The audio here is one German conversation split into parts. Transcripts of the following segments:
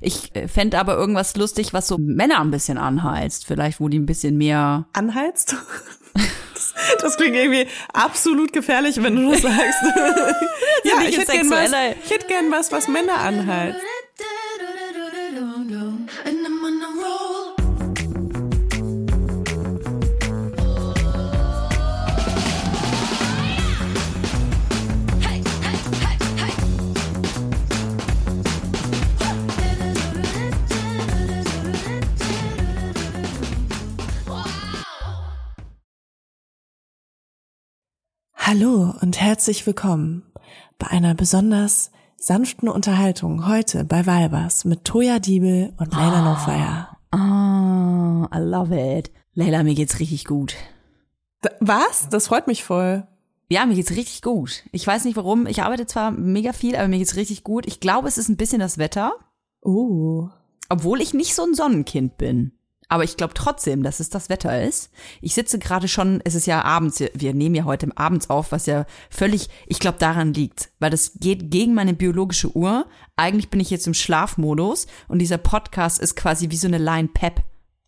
Ich äh, fände aber irgendwas lustig, was so Männer ein bisschen anheizt. Vielleicht, wo die ein bisschen mehr. Anheizt? Das, das klingt irgendwie absolut gefährlich, wenn du das sagst. ja, ich hätte gern was, ich hätte gern was, was Männer anheizt. Hallo und herzlich willkommen bei einer besonders sanften Unterhaltung heute bei Valbas mit Toya Diebel und Leila oh, No Fire. Oh, I love it. Leila, mir geht's richtig gut. Was? Das freut mich voll. Ja, mir geht's richtig gut. Ich weiß nicht warum. Ich arbeite zwar mega viel, aber mir geht's richtig gut. Ich glaube, es ist ein bisschen das Wetter. Uh. Obwohl ich nicht so ein Sonnenkind bin. Aber ich glaube trotzdem, dass es das Wetter ist. Ich sitze gerade schon, es ist ja abends, wir nehmen ja heute abends auf, was ja völlig, ich glaube, daran liegt. Weil das geht gegen meine biologische Uhr. Eigentlich bin ich jetzt im Schlafmodus und dieser Podcast ist quasi wie so eine Line Pep.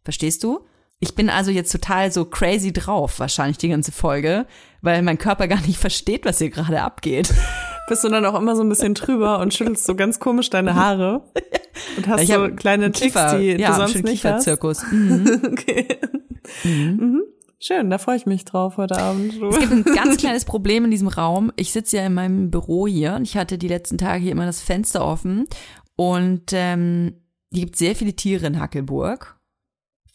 Verstehst du? Ich bin also jetzt total so crazy drauf, wahrscheinlich die ganze Folge, weil mein Körper gar nicht versteht, was hier gerade abgeht. Bist du dann auch immer so ein bisschen drüber und schüttelst so ganz komisch deine Haare? Und hast so kleine Tricks, die ja, du sonst nicht hast? Mhm. okay. Mhm. Mhm. Schön, da freue ich mich drauf heute Abend. Es gibt ein ganz kleines Problem in diesem Raum. Ich sitze ja in meinem Büro hier und ich hatte die letzten Tage hier immer das Fenster offen und ähm, hier gibt sehr viele Tiere in Hackelburg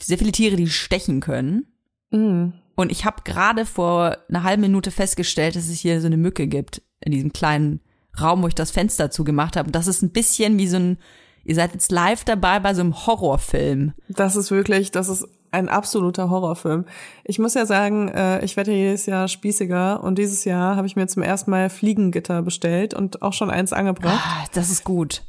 sehr viele Tiere, die stechen können. Mhm. Und ich habe gerade vor einer halben Minute festgestellt, dass es hier so eine Mücke gibt in diesem kleinen Raum, wo ich das Fenster zugemacht habe. Und das ist ein bisschen wie so ein, ihr seid jetzt live dabei bei so einem Horrorfilm. Das ist wirklich, das ist ein absoluter Horrorfilm. Ich muss ja sagen, äh, ich werde jedes Jahr spießiger und dieses Jahr habe ich mir zum ersten Mal Fliegengitter bestellt und auch schon eins angebracht. Ah, das ist gut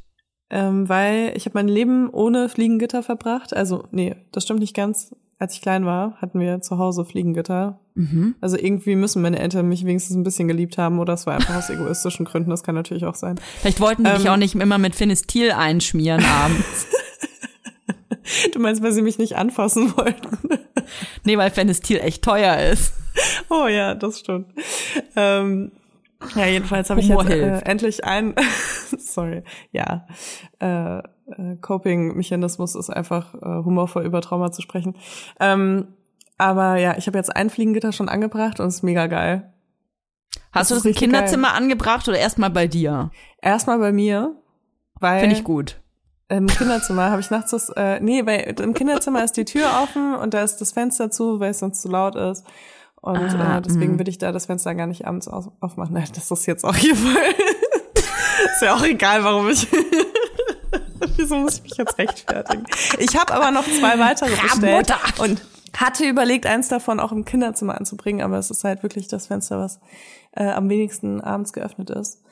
ähm, weil ich habe mein Leben ohne Fliegengitter verbracht. Also, nee, das stimmt nicht ganz. Als ich klein war, hatten wir zu Hause Fliegengitter. Mhm. Also irgendwie müssen meine Eltern mich wenigstens ein bisschen geliebt haben oder es war einfach aus egoistischen Gründen, das kann natürlich auch sein. Vielleicht wollten die ähm, dich auch nicht immer mit Finestil einschmieren abends. du meinst, weil sie mich nicht anfassen wollten? nee, weil Finestil echt teuer ist. Oh ja, das stimmt. Ähm, ja, jedenfalls habe ich jetzt äh, endlich ein, sorry, ja, äh, äh, Coping-Mechanismus ist einfach äh, humorvoll über Trauma zu sprechen. Ähm, aber ja, ich habe jetzt ein Fliegengitter schon angebracht und es ist mega geil. Hast das du das im Kinderzimmer geil. angebracht oder erstmal bei dir? Erstmal bei mir, weil finde ich gut. Im Kinderzimmer habe ich nachts das, äh, nee, weil im Kinderzimmer ist die Tür offen und da ist das Fenster zu, weil es sonst zu laut ist. Und ah, äh, deswegen mh. würde ich da das Fenster gar nicht abends aufmachen. Nein, das ist jetzt auch hier voll. ist ja auch egal, warum ich. Wieso muss ich mich jetzt rechtfertigen? Ich habe aber noch zwei weitere bestellt und hatte überlegt, eins davon auch im Kinderzimmer anzubringen, aber es ist halt wirklich das Fenster, was äh, am wenigsten abends geöffnet ist.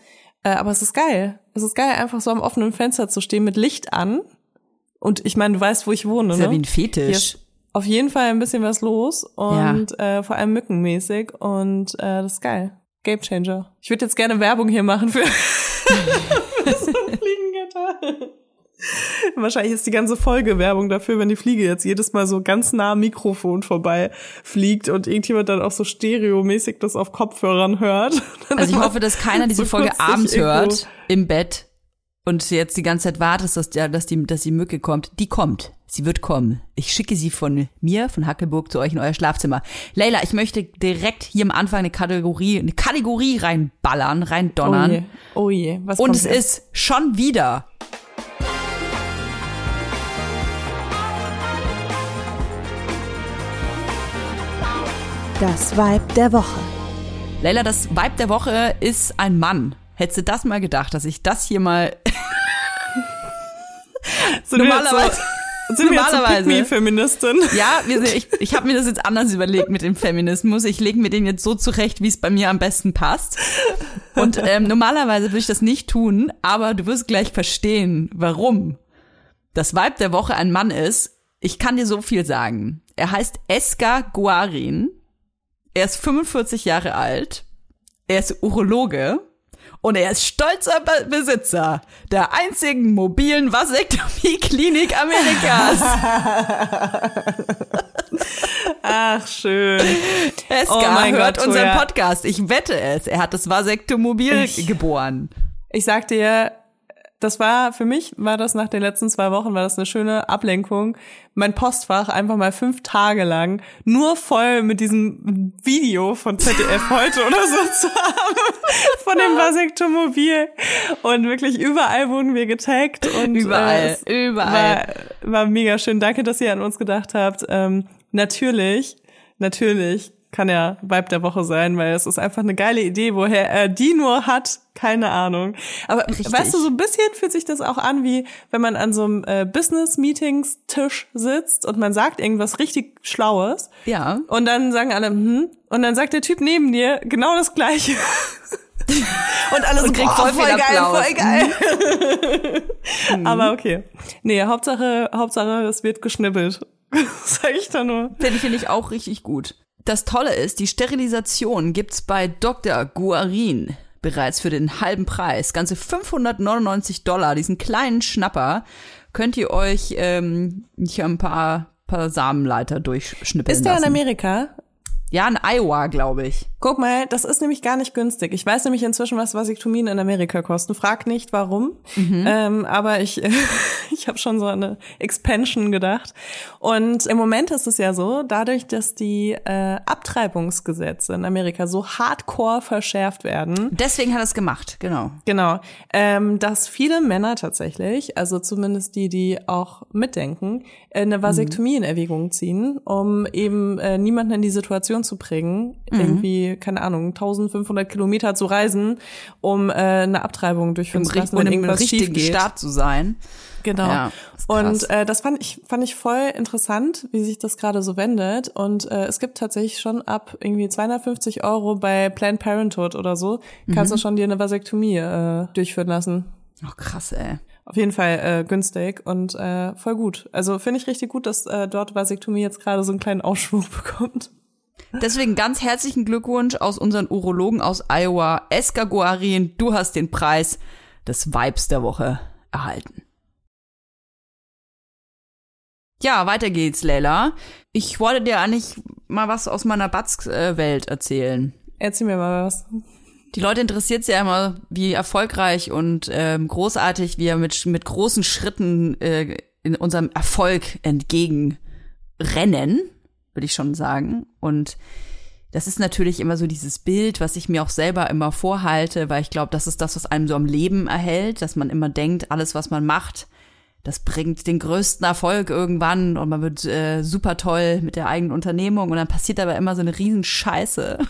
Äh, aber es ist geil. Es ist geil, einfach so am offenen Fenster zu stehen mit Licht an. Und ich meine, du weißt, wo ich wohne. Ist ne? ja wie ein Fetisch auf jeden Fall ein bisschen was los und ja. äh, vor allem mückenmäßig und äh, das ist geil. Game Changer. Ich würde jetzt gerne Werbung hier machen für, für so ein Fliegengitter. Wahrscheinlich ist die ganze Folge Werbung dafür, wenn die Fliege jetzt jedes Mal so ganz nah am Mikrofon vorbei fliegt und irgendjemand dann auch so stereomäßig das auf Kopfhörern hört. Also ich hoffe, dass keiner diese so Folge abends hört im Bett und jetzt die ganze Zeit wartest, dass, ja, dass, die, dass die Mücke kommt. Die kommt. Sie wird kommen. Ich schicke sie von mir, von Hackelburg, zu euch in euer Schlafzimmer. Leila, ich möchte direkt hier am Anfang eine Kategorie, eine Kategorie reinballern, reindonnern. Oh je, oh je. Was Und es jetzt? ist schon wieder Das Vibe der Woche. Leila, das Vibe der Woche ist ein Mann. Hättest du das mal gedacht, dass ich das hier mal so normalerweise sind normalerweise wir Feministin. Ja, wir sind, ich, ich habe mir das jetzt anders überlegt mit dem Feminismus. Ich lege mir den jetzt so zurecht, wie es bei mir am besten passt. Und ähm, normalerweise würde ich das nicht tun, aber du wirst gleich verstehen, warum. Das Weib der Woche ein Mann ist. Ich kann dir so viel sagen. Er heißt Eska Guarin. Er ist 45 Jahre alt. Er ist Urologe Und er ist stolzer Be Besitzer der einzigen mobilen Vasektomie-Klinik Amerikas. Ach, schön. Eska Oh mein hört Gott, unseren. Podcast. Ich wette es. Er hat das Vasektomobil Ich- geboren. Ich sag dir, das war, für mich war das nach den letzten zwei Wochen, war das eine schöne Ablenkung. Mein Postfach einfach mal fünf Tage lang nur voll mit diesem Video von ZDF heute oder so zu haben. Von dem Vasektomobil. Und wirklich überall wurden wir getaggt und Überall, äh, überall. War, war mega schön. Danke, dass ihr an uns gedacht habt. Ähm, natürlich, natürlich kann er Vibe der Woche sein, weil es ist einfach eine geile Idee, woher er die nur hat, keine Ahnung. Aber Richtig. weißt du, so ein bisschen fühlt sich das auch an, wie wenn man an so einem äh, Business-Meetings-Tisch sitzt und man sagt irgendwas richtig Schlaues Ja. und dann sagen alle, hm, und dann sagt der Typ neben dir genau das Gleiche. und alle so, Und kriegt boah, voll voll geil, voll geil. Aber okay. Nee, Hauptsache, Hauptsache, es wird geschnippelt. Sag ich da nur. Finde ich, finde ich auch richtig gut. Das Tolle ist, die Sterilisation gibt's bei Dr. Guarin bereits für den halben Preis. Ganze 599 Dollar, diesen kleinen Schnapper, könnt ihr euch ähm, hier ein paar, paar Samenleiter durchschnippeln Ist der in lassen. Amerika? Ja, in Iowa, glaube ich. Guck mal, das ist nämlich gar nicht günstig. Ich weiß nämlich inzwischen, was Vasektomien in Amerika kosten. Frag nicht, warum. Ähm, aber ich, ich habe schon so eine Expansion gedacht. Und im Moment ist es ja so, dadurch, dass die äh, Abtreibungsgesetze in Amerika so hardcore verschärft werden, Deswegen hat er es gemacht, genau. Genau, ähm, dass viele Männer tatsächlich, also zumindest die, die auch mitdenken, äh, eine Vasektomie in Erwägung ziehen, um eben äh, niemanden in die Situation zu bringen, irgendwie, keine Ahnung, 1500 Kilometer zu reisen, um äh, eine Abtreibung durchführen Im, zu lassen, wenn im irgendwas schief richtigen geht. Staat zu sein. Genau. Ja, und äh, das fand ich fand ich voll interessant, wie sich das gerade so wendet. Und äh, es gibt tatsächlich schon ab irgendwie 250 Euro bei Planned Parenthood oder so kannst Mhm. du schon dir eine Vasektomie äh, durchführen lassen. Oh, krass, ey. Auf jeden Fall äh, günstig und äh, voll gut. Also finde ich richtig gut, dass äh, dort Vasektomie jetzt gerade so einen kleinen Aufschwung bekommt. Deswegen ganz herzlichen Glückwunsch aus unseren Urologen aus Iowa. Eska Guarin, du hast den Preis des Vibes der Woche erhalten. Ja, weiter geht's, Leila. Ich wollte dir eigentlich mal was aus meiner Batz-Welt erzählen. Erzähl mir mal was. Die Leute interessiert ja immer, wie erfolgreich und ähm, großartig wir mit, mit großen Schritten äh, in unserem Erfolg entgegenrennen, würde ich schon sagen. Und das ist natürlich immer so dieses Bild, was ich mir auch selber immer vorhalte, weil ich glaube, das ist das, was einem so am Leben erhält, dass man immer denkt, alles, was man macht, das bringt den größten Erfolg irgendwann und man wird äh, super toll mit der eigenen Unternehmung und dann passiert aber immer so eine Riesenscheiße.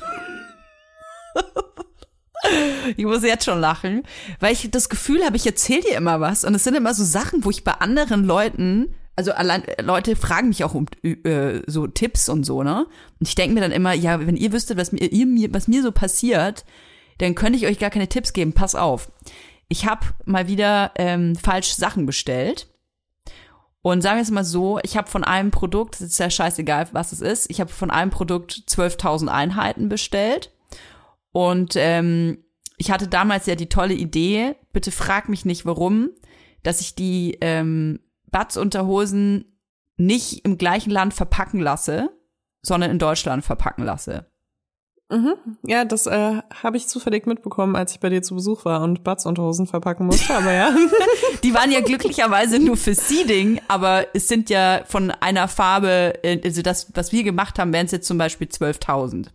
Ich muss jetzt schon lachen, weil ich das Gefühl habe, ich erzähle dir immer was und es sind immer so Sachen, wo ich bei anderen Leuten, also allein Leute fragen mich auch um äh, so Tipps und so, ne? Und ich denke mir dann immer, ja, wenn ihr wüsstet, was mir, ihr, mir, was mir so passiert, dann könnte ich euch gar keine Tipps geben. Pass auf. Ich habe mal wieder ähm, falsch Sachen bestellt. Und sagen wir es mal so, ich habe von einem Produkt, es ist ja scheißegal, was es ist, ich habe von einem Produkt 12.000 Einheiten bestellt. Und ähm, ich hatte damals ja die tolle Idee, bitte frag mich nicht warum, dass ich die ähm, Batz-Unterhosen nicht im gleichen Land verpacken lasse, sondern in Deutschland verpacken lasse. Mhm. Ja, das äh, habe ich zufällig mitbekommen, als ich bei dir zu Besuch war und Batzunterhosen verpacken musste, aber ja. Die waren ja glücklicherweise nur für Seeding, aber es sind ja von einer Farbe, äh, also das, was wir gemacht haben, wären es jetzt zum Beispiel 12.000.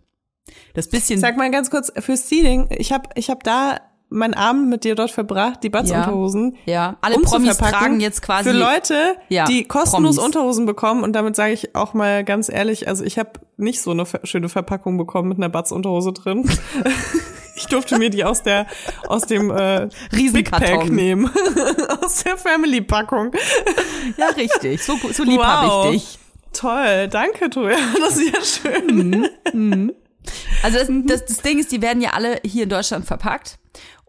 Das bisschen. Sag mal ganz kurz, für Seeding, ich habe ich hab da meinen Abend mit dir dort verbracht, die Batzunterhosen. ja, alle Promis umzuverpacken tragen jetzt quasi. Für Leute, Ja, die kostenlos Promis. Unterhosen bekommen und damit sage ich auch mal ganz ehrlich, also ich habe nicht so eine schöne Verpackung bekommen mit einer Batzunterhose drin. ich durfte mir die aus der aus dem äh, Big Pack Riesenkarton. nehmen, aus der Family Packung. Ja, richtig. So, so lieb Wow. hab ich dich. Toll, danke Toja, das ist ja schön. Also das, das, das Ding ist, die werden ja alle hier in Deutschland verpackt.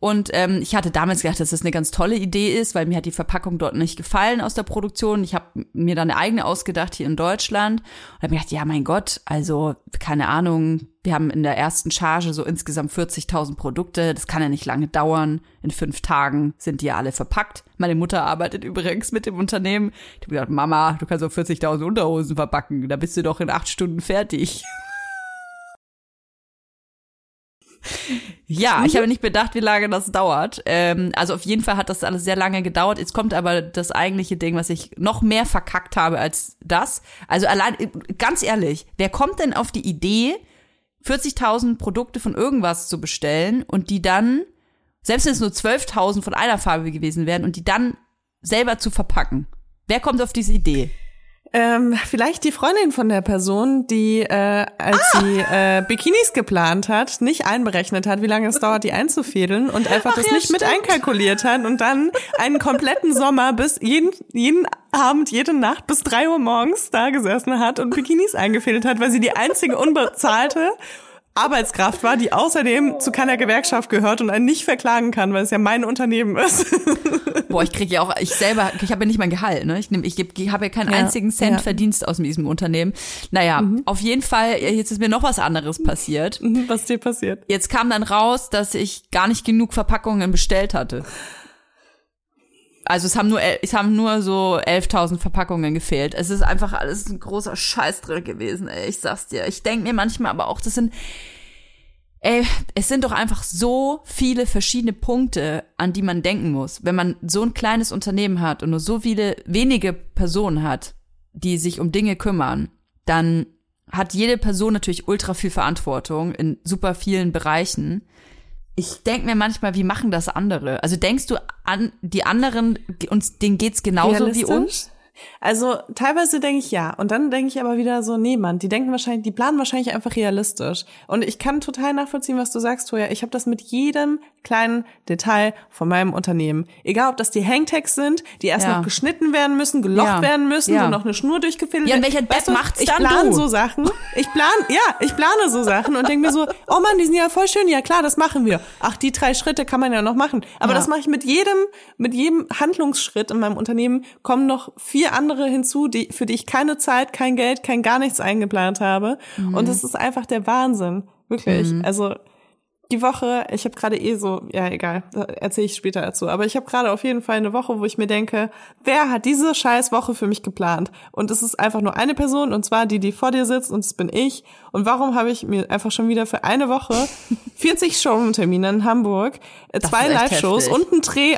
Und ähm, ich hatte damals gedacht, dass das eine ganz tolle Idee ist, weil mir hat die Verpackung dort nicht gefallen aus der Produktion. Ich habe mir dann eine eigene ausgedacht hier in Deutschland und habe mir gedacht, ja mein Gott, also keine Ahnung, wir haben in der ersten Charge so insgesamt 40.000 Produkte. Das kann ja nicht lange dauern. In fünf Tagen sind die ja alle verpackt. Meine Mutter arbeitet übrigens mit dem Unternehmen. Ich habe gedacht, Mama, du kannst auch 40.000 Unterhosen verpacken. Da bist du doch in acht Stunden fertig. Ja, ich habe nicht bedacht, wie lange das dauert. Ähm, also auf jeden Fall hat das alles sehr lange gedauert. Jetzt kommt aber das eigentliche Ding, was ich noch mehr verkackt habe als das. Also allein, ganz ehrlich, wer kommt denn auf die Idee, 40.000 Produkte von irgendwas zu bestellen und die dann, selbst wenn es nur 12.000 von einer Farbe gewesen wären, und die dann selber zu verpacken? Wer kommt auf diese Idee? Ähm, vielleicht die Freundin von der Person, die, äh, als ah! sie äh, Bikinis geplant hat, nicht einberechnet hat, wie lange es dauert, die einzufädeln und einfach Ach, das ja, nicht stimmt. mit einkalkuliert hat und dann einen kompletten Sommer bis jeden, jeden Abend, jede Nacht bis drei Uhr morgens da gesessen hat und Bikinis eingefädelt hat, weil sie die einzige unbezahlte Arbeitskraft war, die außerdem zu keiner Gewerkschaft gehört und einen nicht verklagen kann, weil es ja mein Unternehmen ist. Boah, ich kriege ja auch, ich selber, ich habe ja nicht mein Gehalt, ne? Ich, nehm, ich, ich habe ja keinen ja, einzigen Cent ja. Verdienst aus diesem Unternehmen. Naja, mhm. auf jeden Fall, jetzt ist mir noch was anderes passiert. Mhm, was dir passiert? Jetzt kam dann raus, dass ich gar nicht genug Verpackungen bestellt hatte. Also es haben nur, es haben nur so 11.000 Verpackungen gefehlt. Es ist einfach alles ein großer Scheißdrill gewesen, ey. Ich sag's dir. Ich denk mir manchmal aber auch, das sind, ey, es sind doch einfach so viele verschiedene Punkte, an die man denken muss. Wenn man so ein kleines Unternehmen hat und nur so viele wenige Personen hat, die sich um Dinge kümmern, dann hat jede Person natürlich ultra viel Verantwortung in super vielen Bereichen ich denk mir manchmal, wie machen das andere? Also denkst du an die anderen, uns denen geht's genauso wie uns? Also teilweise denke ich ja. Und dann denke ich aber wieder so, nee, Mann, die denken wahrscheinlich, die planen wahrscheinlich einfach realistisch. Und ich kann total nachvollziehen, was du sagst, Toja. Ich habe das mit jedem kleinen Detail von meinem Unternehmen. Egal, ob das die Hangtags sind, die erst ja. noch geschnitten werden müssen, gelocht ja. werden müssen, ja. wo noch eine Schnur durchgefädelt wird. Ja, in welcher Bett macht's ich dann Ich plane so Sachen. Ich plan, ja, ich plane so Sachen und denke mir so, oh Mann, die sind ja voll schön. Ja klar, das machen wir. Ach, die drei Schritte kann man ja noch machen. Aber das mache ich mit jedem, mit jedem Handlungsschritt in meinem Unternehmen kommen noch vier andere hinzu, die, für die ich keine Zeit, kein Geld, kein gar nichts eingeplant habe. Mhm. Und das ist einfach der Wahnsinn. Wirklich. Mhm. Also die Woche, ich habe gerade eh so, ja egal, erzähle ich später dazu, aber ich habe gerade auf jeden Fall eine Woche, wo ich mir denke, wer hat diese scheiß Woche für mich geplant? Und es ist einfach nur eine Person und zwar die, die vor dir sitzt und das bin ich. Und warum habe ich mir einfach schon wieder für eine Woche 40 Showroom-Termine in Hamburg, äh, zwei Live-Shows und ein Dreh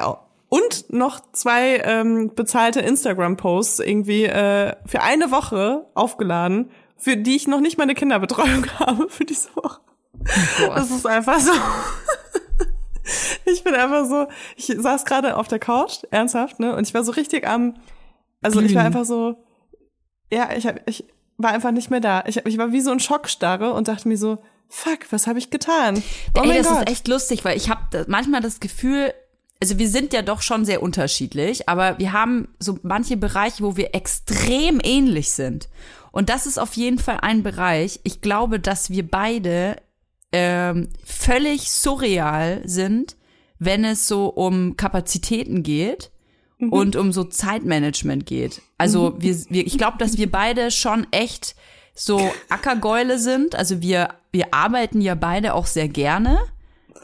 und noch zwei ähm, bezahlte Instagram-Posts irgendwie äh, für eine Woche aufgeladen, für die ich noch nicht meine Kinderbetreuung habe für diese Woche. Oh das ist einfach so. ich bin einfach so, ich saß gerade auf der Couch, ernsthaft, ne? Und ich war so richtig am, also ich war einfach so, ja, ich, hab, ich war einfach nicht mehr da. Ich, ich war wie so ein Schockstarre und dachte mir so, fuck, was habe ich getan? Oh Ey, das Gott. ist echt lustig, weil ich habe manchmal das Gefühl, also wir sind ja doch schon sehr unterschiedlich, aber wir haben so manche Bereiche, wo wir extrem ähnlich sind. Und das ist auf jeden Fall ein Bereich. Ich glaube, dass wir beide ähm, völlig surreal sind, wenn es so um Kapazitäten geht mhm. und um so Zeitmanagement geht. Also mhm. wir, wir, ich glaube, dass wir beide schon echt so Ackergäule sind. Also wir, wir arbeiten ja beide auch sehr gerne.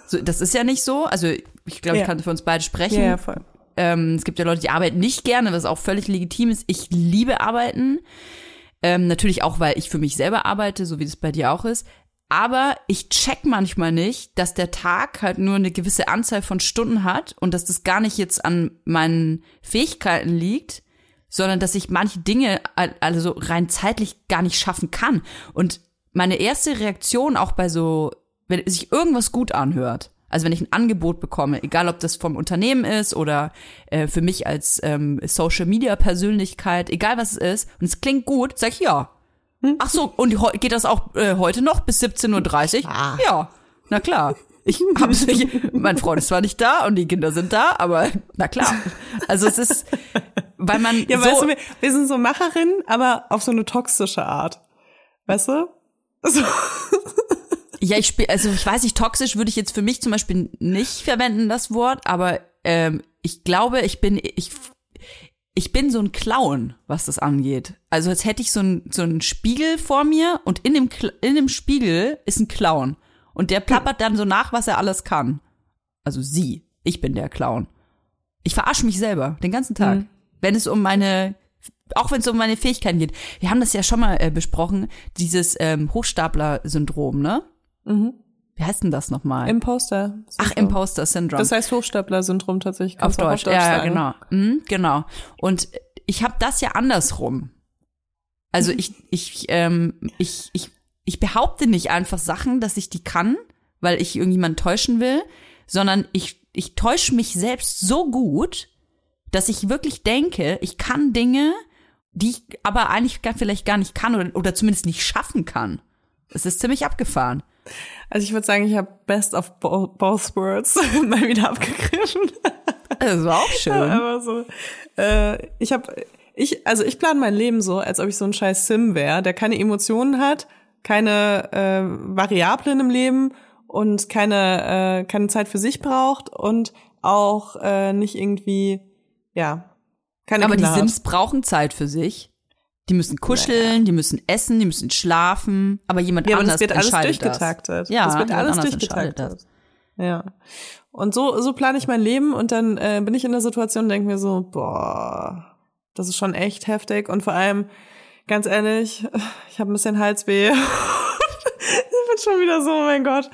So, das ist ja nicht so. Also ich glaube, ja. ich kann für uns beide sprechen. Ja, ja, voll. Ähm, es gibt ja Leute, die arbeiten nicht gerne, was auch völlig legitim ist. Ich liebe arbeiten. Ähm, natürlich auch, weil ich für mich selber arbeite, so wie das bei dir auch ist. Aber ich check manchmal nicht, dass der Tag halt nur eine gewisse Anzahl von Stunden hat und dass das gar nicht jetzt an meinen Fähigkeiten liegt, sondern dass ich manche Dinge also rein zeitlich gar nicht schaffen kann. Und meine erste Reaktion auch bei so, wenn sich irgendwas gut anhört, also wenn ich ein Angebot bekomme, egal ob das vom Unternehmen ist oder äh, für mich als ähm, Social Media Persönlichkeit, egal was es ist, und es klingt gut, sag ich ja, hm? Ach so, und geht das auch äh, heute noch bis 17.30 Uhr? Ah. Ja, na klar. Ich hab's nicht, mein Freund ist zwar nicht da und die Kinder sind da, aber na klar. Also es ist, weil man Ja, so weißt du, wir, wir sind so Macherinnen, aber auf so eine toxische Art. Weißt du? So. Ja, ich spiel, also ich weiß nicht, toxisch würde ich jetzt für mich zum Beispiel nicht verwenden, das Wort, aber ähm, ich glaube, ich bin, ich, ich bin so ein Clown, was das angeht. Also als hätte ich so ein so ein Spiegel vor mir und in dem, in dem Spiegel ist ein Clown. Und der plappert dann so nach, was er alles kann. Also sie. Ich bin der Clown. Ich verarsche mich selber den ganzen Tag. Mhm. Wenn es um meine, auch wenn es um meine Fähigkeiten geht. Wir haben das ja schon mal äh, besprochen, dieses ähm, Hochstapler-Syndrom, ne? Mhm. Wie heißt denn das nochmal? Imposter. -Syndrom. Ach, Imposter-Syndrom. Das heißt Hochstapler-Syndrom tatsächlich. Auf Deutsch, auf Deutsch, ja, sagen. genau. Mhm, genau. Und ich habe das ja andersrum. Also ich, ich, ähm, ich, ich, ich behaupte nicht einfach Sachen, dass ich die kann, weil ich irgendjemand täuschen will, sondern ich, ich täusche mich selbst so gut, dass ich wirklich denke, ich kann Dinge, die ich aber eigentlich gar, vielleicht gar nicht kann oder, oder zumindest nicht schaffen kann. Es ist ziemlich abgefahren. Also ich würde sagen, ich habe Best of both worlds mal wieder abgegriffen. Das war auch schön. aber so, äh, ich habe, ich, also ich plane mein Leben so, als ob ich so ein scheiß Sim wäre, der keine Emotionen hat, keine äh, Variablen im Leben und keine, äh, keine Zeit für sich braucht und auch äh, nicht irgendwie, ja, keine Aber Kinder die Sims hat. brauchen Zeit für sich. Die müssen kuscheln, naja. die müssen essen, die müssen schlafen, aber jemand ja, anders aber das wird alles durchgetaktet. Das. Ja, das wird alles durchgetaktet. Ja. Und so so plane ich mein Leben und dann äh, bin ich in der Situation und denke mir so, boah, das ist schon echt heftig und vor allem ganz ehrlich, ich habe ein bisschen Halsweh. bin schon wieder so, oh mein Gott.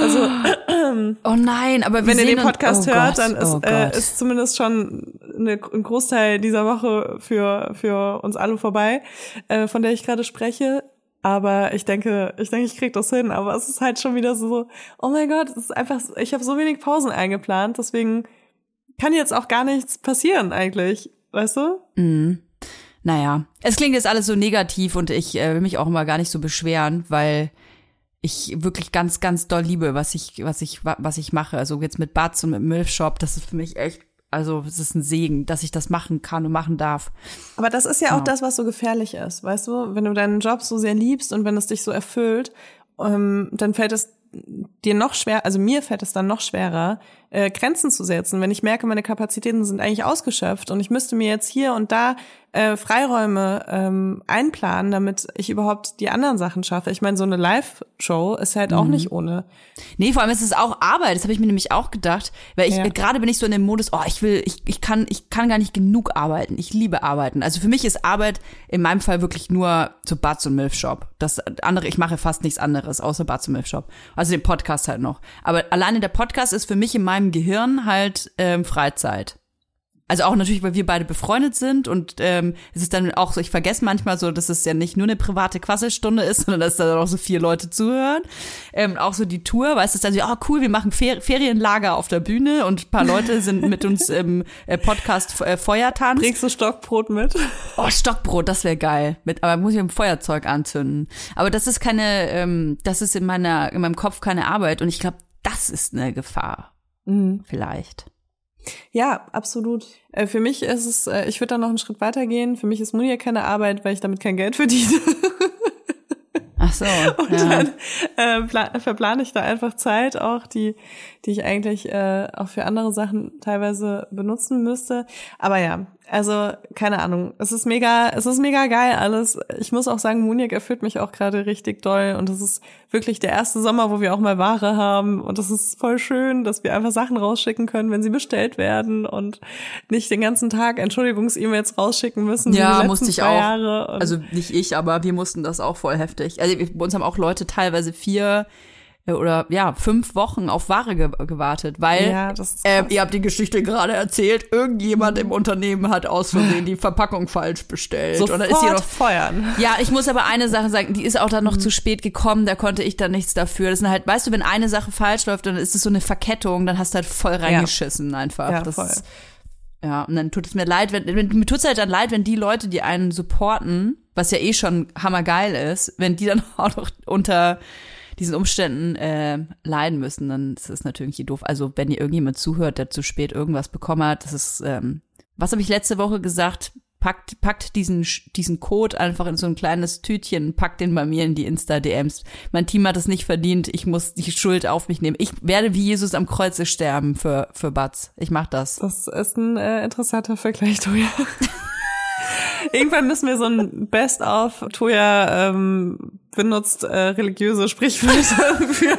Also, oh nein, aber wenn ihr den Podcast oh hört, Gott, dann ist, oh äh, ist zumindest schon eine, ein Großteil dieser Woche für, für uns alle vorbei, äh, von der ich gerade spreche. Aber ich denke, ich denke, ich krieg das hin. Aber es ist halt schon wieder so, oh mein Gott, es ist einfach, ich habe so wenig Pausen eingeplant, deswegen kann jetzt auch gar nichts passieren eigentlich, weißt du? Mhm. Naja, es klingt jetzt alles so negativ und ich äh, will mich auch immer gar nicht so beschweren, weil ich wirklich ganz, ganz doll liebe, was ich, was ich, was ich mache. Also jetzt mit Batz und mit Milf Shop, das ist für mich echt, also es ist ein Segen, dass ich das machen kann und machen darf. Aber das ist ja, ja. auch das, was so gefährlich ist, weißt du? Wenn du deinen Job so sehr liebst und wenn es dich so erfüllt, ähm, dann fällt es dir noch schwer, also mir fällt es dann noch schwerer, äh, Grenzen zu setzen, wenn ich merke, meine Kapazitäten sind eigentlich ausgeschöpft und ich müsste mir jetzt hier und da äh, Freiräume ähm, einplanen, damit ich überhaupt die anderen Sachen schaffe. Ich meine, so eine Live-Show ist halt mhm. auch nicht ohne. Nee, vor allem ist es auch Arbeit. Das habe ich mir nämlich auch gedacht, weil ich ja. gerade bin ich so in dem Modus, oh, ich will, ich, ich kann, ich kann gar nicht genug arbeiten. Ich liebe arbeiten. Also für mich ist Arbeit in meinem Fall wirklich nur so Bad und Milf Shop. Das andere, ich mache fast nichts anderes außer Bad und Milf Shop. Also den Podcast halt noch. Aber alleine der Podcast ist für mich in meinem Gehirn halt ähm, Freizeit. Also auch natürlich, weil wir beide befreundet sind und ähm, es ist dann auch so, ich vergesse manchmal so, dass es ja nicht nur eine private Quasselstunde ist, sondern dass da auch so vier Leute zuhören. Ähm, auch so die Tour, weißt du, dann so, oh cool, wir machen Fer Ferienlager auf der Bühne und ein paar Leute sind mit uns im äh, Podcast äh, Feuertanz. Bringst du Stockbrot mit? Oh, Stockbrot, das wäre geil. Mit, aber muss ich ein Feuerzeug anzünden. Aber das ist keine, ähm, das ist in meiner, in meinem Kopf keine Arbeit und ich glaube, das ist eine Gefahr. Mhm. Vielleicht. Ja, absolut. Äh, für mich ist es, äh, ich würde da noch einen Schritt weitergehen. Für mich ist Muni ja keine Arbeit, weil ich damit kein Geld verdiene. Ach so. Und ja. dann äh, verplane ich da einfach Zeit auch, die, die ich eigentlich äh, auch für andere Sachen teilweise benutzen müsste. Aber ja, also, keine Ahnung. Es ist mega, es ist mega geil alles. Ich muss auch sagen, Muniak erfüllt mich auch gerade richtig doll. Und es ist wirklich der erste Sommer, wo wir auch mal Ware haben. Und es ist voll schön, dass wir einfach Sachen rausschicken können, wenn sie bestellt werden und nicht den ganzen Tag Entschuldigungs-E-Mails rausschicken müssen. Ja, musste ich auch. also nicht ich, aber wir mussten das auch voll heftig. Also bei uns haben auch Leute teilweise vier oder ja, fünf Wochen auf Ware ge gewartet, weil ja, äh, ihr habt die Geschichte gerade erzählt, irgendjemand mhm. im Unternehmen hat aus Versehen die Verpackung falsch bestellt. Sofort oder ist hier noch feuern. Ja, ich muss aber eine Sache sagen, die ist auch dann noch mhm. zu spät gekommen, da konnte ich dann nichts dafür. Das sind halt, weißt du, wenn eine Sache falsch läuft, dann ist es so eine Verkettung, dann hast du halt voll reingeschissen ja. einfach. Ja, das voll. Ist, ja, und dann tut es mir leid, wenn, wenn mir tut's halt dann leid, wenn die Leute, die einen supporten, was ja eh schon hammergeil ist, wenn die dann auch noch unter diesen Umständen äh, leiden müssen, dann ist es natürlich doof. Also wenn ihr irgendjemand zuhört, der zu spät irgendwas bekommen hat, das ist, ähm, was habe ich letzte Woche gesagt? packt, packt diesen, diesen Code einfach in so ein kleines Tütchen, packt den bei mir in die Insta-DMs. Mein Team hat es nicht verdient, ich muss die Schuld auf mich nehmen. Ich werde wie Jesus am Kreuze sterben für, für Batz. Ich mach das. Das ist ein äh, interessanter Vergleich, Toja. Irgendwann müssen wir so ein Best-of Toya ähm, benutzt äh, religiöse Sprichwörter für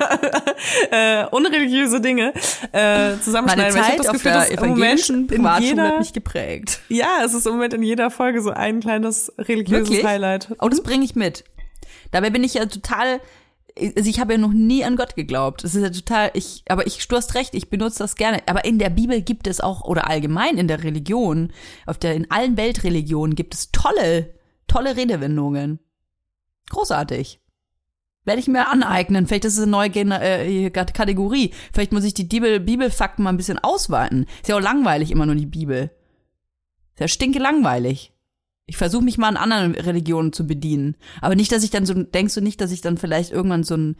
äh, unreligiöse Dinge äh, zusammenschneiden. Meine Zeit ich das Gefühl, auf der evangelischen Privatschule hat mich geprägt. Ja, es ist im Moment in jeder Folge so ein kleines religiöses Wirklich? Highlight. Oh, das bringe ich mit. Dabei bin ich ja total also ich habe ja noch nie an Gott geglaubt. Das ist ja total, ich, aber ich, du hast recht, ich benutze das gerne. Aber in der Bibel gibt es auch, oder allgemein in der Religion, auf der, in allen Weltreligionen gibt es tolle, tolle Redewendungen. Großartig. Werde ich mir aneignen. Vielleicht ist es eine neue Gen äh, Kategorie. Vielleicht muss ich die Bibel, Bibelfakten mal ein bisschen ausweiten. Ist ja auch langweilig immer nur die Bibel. Ist ja stinke langweilig. Ich versuche mich mal an anderen Religionen zu bedienen. Aber nicht, dass ich dann so, denkst du nicht, dass ich dann vielleicht irgendwann so ein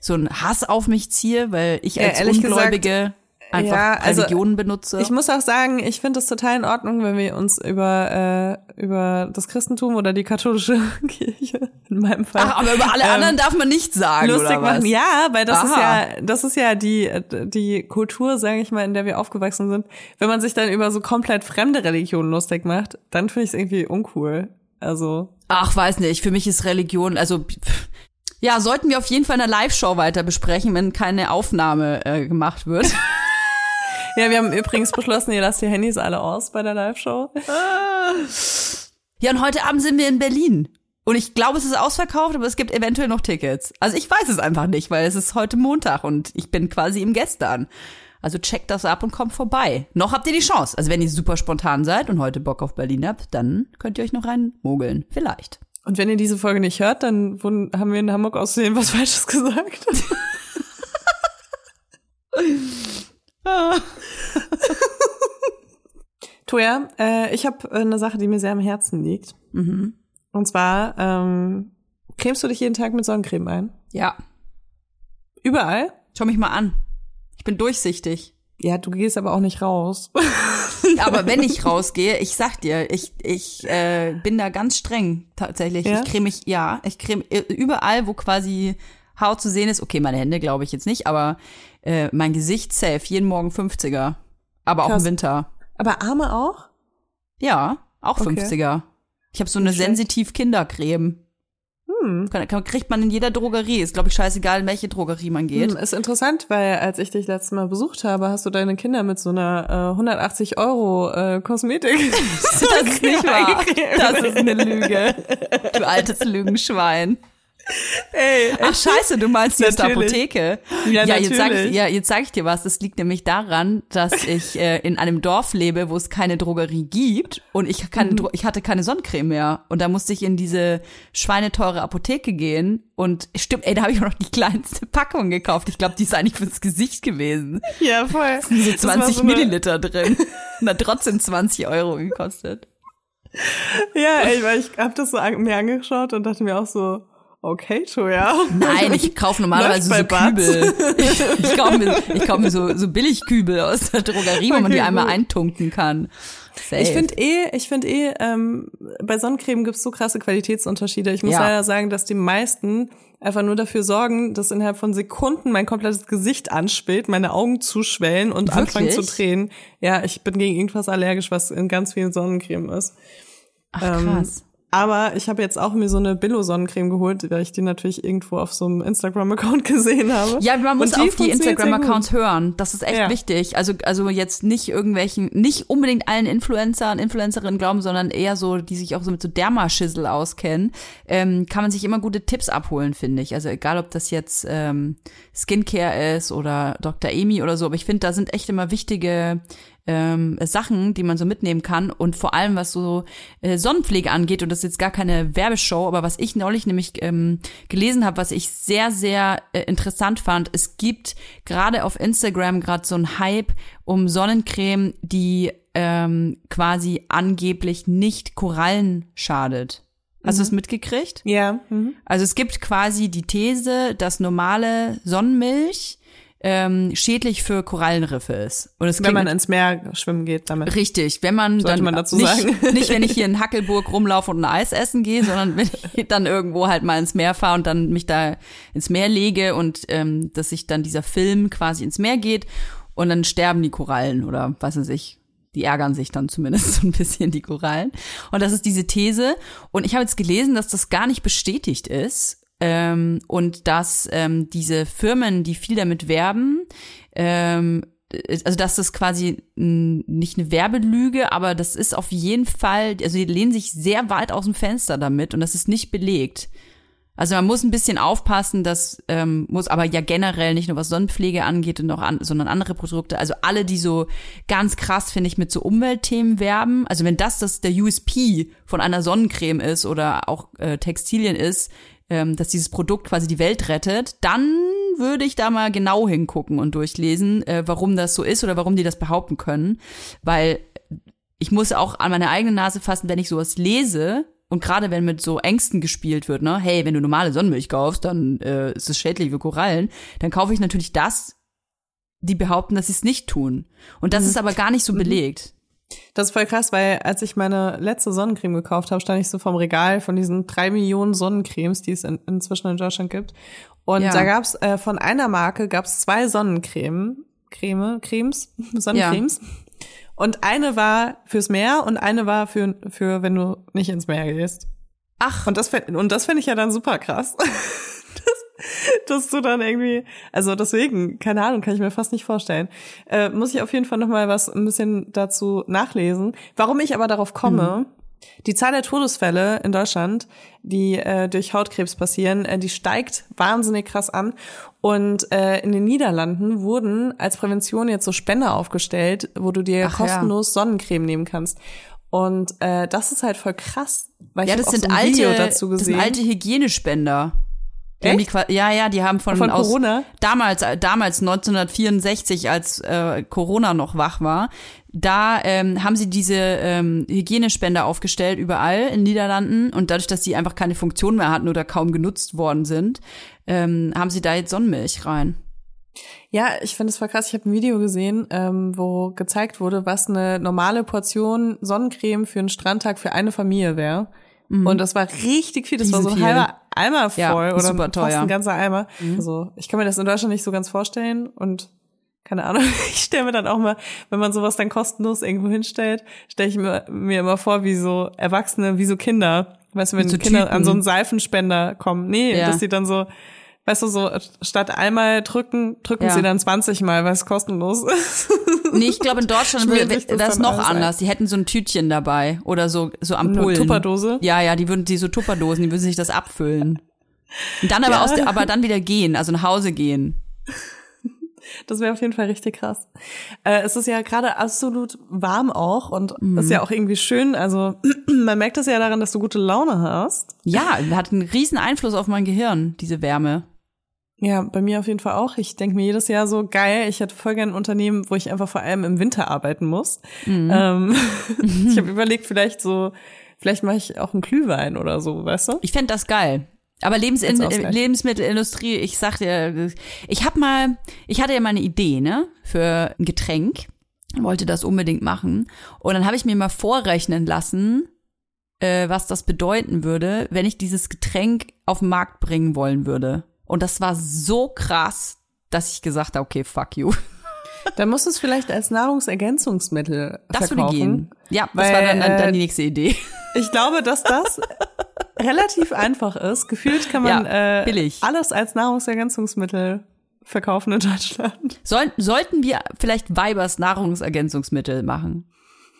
so ein Hass auf mich ziehe, weil ich als ja, Ungläubige gesagt, einfach ja, also Religionen benutze. Ich muss auch sagen, ich finde es total in Ordnung, wenn wir uns über äh, über das Christentum oder die katholische Kirche in meinem Fall. Ach, aber über alle ähm, anderen darf man nicht sagen lustig oder was? machen. Ja, weil das Aha. ist ja das ist ja die die Kultur, sage ich mal, in der wir aufgewachsen sind. Wenn man sich dann über so komplett fremde Religionen lustig macht, dann finde ich es irgendwie uncool. Also Ach, weiß nicht. Für mich ist Religion, also ja, sollten wir auf jeden Fall in der Live-Show weiter besprechen, wenn keine Aufnahme äh, gemacht wird. Ja, wir haben übrigens beschlossen, ihr lasst die Handys alle aus bei der Live-Show. Ja, und heute Abend sind wir in Berlin. Und ich glaube, es ist ausverkauft, aber es gibt eventuell noch Tickets. Also ich weiß es einfach nicht, weil es ist heute Montag und ich bin quasi im Gestern. Also checkt das ab und kommt vorbei. Noch habt ihr die Chance. Also wenn ihr super spontan seid und heute Bock auf Berlin habt, dann könnt ihr euch noch reinmogeln. Vielleicht. Und wenn ihr diese Folge nicht hört, dann haben wir in Hamburg auszusehen was Falsches gesagt. Toja, äh, ich habe äh, eine Sache, die mir sehr am Herzen liegt. Mhm. Und zwar, ähm, cremst du dich jeden Tag mit Sonnencreme ein? Ja. Überall? Schau mich mal an. Ich bin durchsichtig. Ja, du gehst aber auch nicht raus. aber wenn ich rausgehe, ich sag dir, ich, ich äh, bin da ganz streng tatsächlich. Ja? Ich creme mich, ja, ich creme äh, überall, wo quasi Haut zu sehen ist. Okay, meine Hände glaube ich jetzt nicht, aber äh, mein Gesicht safe, jeden Morgen 50er. Aber Krass. auch im Winter. Aber Arme auch? Ja, auch okay. 50er. Ich habe so eine sensitiv Kindercreme. Hm. kriegt man in jeder Drogerie. Ist, glaube ich, scheißegal, in welche Drogerie man geht. Hm, ist interessant, weil als ich dich letztes Mal besucht habe, hast du deine Kinder mit so einer äh, 180 Euro äh, Kosmetik. das ist nicht wahr. Das ist eine Lüge. Du altes Lügenschwein. Ey, Ach scheiße, du meinst die der Apotheke. Ja, ja jetzt sag ich, ja, jetzt sag ich dir was. Das liegt nämlich daran, dass ich äh, in einem Dorf lebe, wo es keine Drogerie gibt und ich, keine, mhm. ich hatte keine Sonnencreme mehr. Und da musste ich in diese schweineteure Apotheke gehen. Und stimmt, ey, da habe ich auch noch die kleinste Packung gekauft. Ich glaube, die ist eigentlich fürs Gesicht gewesen. Ja, voll. Da sind so 20 so Milliliter drin. Und hat trotzdem 20 Euro gekostet. Ja, ey, weil ich hab das so an, mir angeschaut und dachte mir auch so, Okay, Toya. Nein, ich kaufe normalerweise so Kübel. Ich, ich kaufe mir, ich kauf mir so, so Billigkübel aus der Drogerie, wo man die einmal eintunken kann. Safe. Ich finde eh, ich finde eh, ähm, bei Sonnencreme gibt's so krasse Qualitätsunterschiede. Ich muss ja. leider sagen, dass die meisten einfach nur dafür sorgen, dass innerhalb von Sekunden mein komplettes Gesicht anspielt, meine Augen zuschwellen und Wirklich? anfangen zu tränen. Ja, ich bin gegen irgendwas allergisch, was in ganz vielen Sonnencreme ist. Ach, krass. Ähm, aber ich habe jetzt auch mir so eine Billo-Sonnencreme geholt, weil ich die natürlich irgendwo auf so einem Instagram-Account gesehen habe. Ja, man muss die auf die Instagram-Accounts hören. Das ist echt ja. wichtig. Also, also jetzt nicht irgendwelchen, nicht unbedingt allen Influencer und Influencerinnen glauben, sondern eher so, die sich auch so mit so Dermaschissel auskennen, ähm, kann man sich immer gute Tipps abholen, finde ich. Also egal, ob das jetzt ähm, Skincare ist oder Dr. Amy oder so, aber ich finde, da sind echt immer wichtige ähm, Sachen, die man so mitnehmen kann und vor allem was so äh, Sonnenpflege angeht und das ist jetzt gar keine Werbeshow, aber was ich neulich nämlich ähm, gelesen habe, was ich sehr sehr äh, interessant fand, es gibt gerade auf Instagram gerade so ein Hype um Sonnencreme, die ähm, quasi angeblich nicht Korallen schadet. Hast mhm. du es mitgekriegt? Ja. Mhm. Also es gibt quasi die These, dass normale Sonnenmilch ähm, schädlich für Korallenriffe ist. Und es wenn man ins Meer schwimmen geht damit. Richtig, wenn man Sollte dann man dazu nicht, sagen. nicht wenn ich hier in Hackelburg rumlaufe und ein Eis essen gehe, sondern wenn ich dann irgendwo halt mal ins Meer fahre und dann mich da ins Meer lege und ähm, dass sich dann dieser Film quasi ins Meer geht und dann sterben die Korallen oder was weiß ich. Die ärgern sich dann zumindest so ein bisschen, die Korallen. Und das ist diese These. Und ich habe jetzt gelesen, dass das gar nicht bestätigt ist ähm, und dass ähm, diese Firmen, die viel damit werben, ähm, also dass das quasi nicht eine Werbelüge, aber das ist auf jeden Fall, also die lehnen sich sehr weit aus dem Fenster damit und das ist nicht belegt. Also man muss ein bisschen aufpassen, das ähm, muss aber ja generell nicht nur was Sonnenpflege angeht und auch an, sondern andere Produkte. Also alle, die so ganz krass finde ich mit so Umweltthemen werben. Also wenn das das der USP von einer Sonnencreme ist oder auch äh, Textilien ist, ähm, dass dieses Produkt quasi die Welt rettet, dann würde ich da mal genau hingucken und durchlesen, äh, warum das so ist oder warum die das behaupten können. Weil ich muss auch an meine eigene Nase fassen, wenn ich sowas lese, und gerade wenn mit so Ängsten gespielt wird, ne, hey, wenn du normale Sonnenmilch kaufst, dann äh, ist es schädlich für Korallen, dann kaufe ich natürlich das, die behaupten, dass sie es nicht tun. Und das mhm. ist aber gar nicht so mhm. belegt. Das ist voll krass, weil als ich meine letzte Sonnencreme gekauft habe, stand ich so vom Regal von diesen drei Millionen Sonnencremes, die es in, inzwischen in Deutschland gibt. Und ja. da gab's äh, von einer Marke gab's zwei Sonnencreme, Creme, Cremes, Sonnencremes. Ja. Und eine war fürs Meer und eine war für, für wenn du nicht ins Meer gehst. Ach. Und das, und das finde ich ja dann super krass. dass du dann irgendwie, also deswegen, keine Ahnung, kann ich mir fast nicht vorstellen. Äh, muss ich auf jeden Fall noch mal was ein bisschen dazu nachlesen. Warum ich aber darauf komme, mhm. die Zahl der Todesfälle in Deutschland, die äh, durch Hautkrebs passieren, äh, die steigt wahnsinnig krass an. Und äh, in den Niederlanden wurden als Prävention jetzt so Spender aufgestellt, wo du dir Ach, kostenlos ja. Sonnencreme nehmen kannst. Und äh, das ist halt voll krass, weil ja, ich das sind so alte, Video dazu gesehen. Das sind alte Hygienespender. Die ja, ja, die haben von, von aus, Corona? damals, damals 1964, als äh, Corona noch wach war, da ähm, haben sie diese ähm, Hygienespender aufgestellt überall in Niederlanden und dadurch, dass die einfach keine Funktion mehr hatten oder kaum genutzt worden sind, ähm, haben sie da jetzt Sonnenmilch rein. Ja, ich finde es voll krass. Ich habe ein Video gesehen, ähm, wo gezeigt wurde, was eine normale Portion Sonnencreme für einen Strandtag für eine Familie wäre. Mhm. Und das war richtig viel. Das Riesen war so ein halber Eimer voll ja, oder super teuer. fast ein ganzer Eimer. Mhm. Also ich kann mir das in Deutschland nicht so ganz vorstellen und keine Ahnung, ich stelle mir dann auch mal, wenn man sowas dann kostenlos irgendwo hinstellt, stelle ich mir, mir immer vor, wie so Erwachsene, wie so Kinder. Weißt du, wenn so Kinder Typen. an so einen Seifenspender kommen. Nee, ja. dass die dann so weißt du, so statt einmal drücken, drücken ja. sie dann 20 Mal, weil es kostenlos ist. Nee, ich glaube in Deutschland wäre das, noch anders. Die hätten so ein Tütchen dabei oder so so Ampullen. Eine Tupperdose? Ja, ja, die würden die so Tupperdosen, die würden sich das abfüllen. Und dann aber ja. aus der, aber dann wieder gehen, also nach Hause gehen. Das wäre auf jeden Fall richtig krass. Äh, es ist ja gerade absolut warm auch und mhm. ist ja auch irgendwie schön. Also man merkt es ja daran, dass du gute Laune hast. Ja, hat einen riesen Einfluss auf mein Gehirn, diese Wärme. Ja, bei mir auf jeden Fall auch. Ich denke mir jedes Jahr so, geil, ich hätte voll gern ein Unternehmen, wo ich einfach vor allem im Winter arbeiten muss. Mhm. Ähm, ich habe überlegt, vielleicht so, vielleicht mache ich auch einen Glühwein oder so, weißt du? Ich fände das geil. Aber Lebens Lebensmittelindustrie, ich sag dir, ich hab mal, ich hatte ja mal eine Idee, ne, für ein Getränk, wollte das unbedingt machen. Und dann habe ich mir mal vorrechnen lassen, äh, was das bedeuten würde, wenn ich dieses Getränk auf den Markt bringen wollen würde. Und das war so krass, dass ich gesagt habe, okay, fuck you. Dann musst du es vielleicht als Nahrungsergänzungsmittel das verkaufen. würde gehen. Ja, weil, das war dann, dann die nächste Idee. Ich glaube, dass das relativ einfach ist. Gefühlt kann man ja, äh, alles als Nahrungsergänzungsmittel verkaufen in Deutschland. Soll, sollten wir vielleicht Weibers Nahrungsergänzungsmittel machen?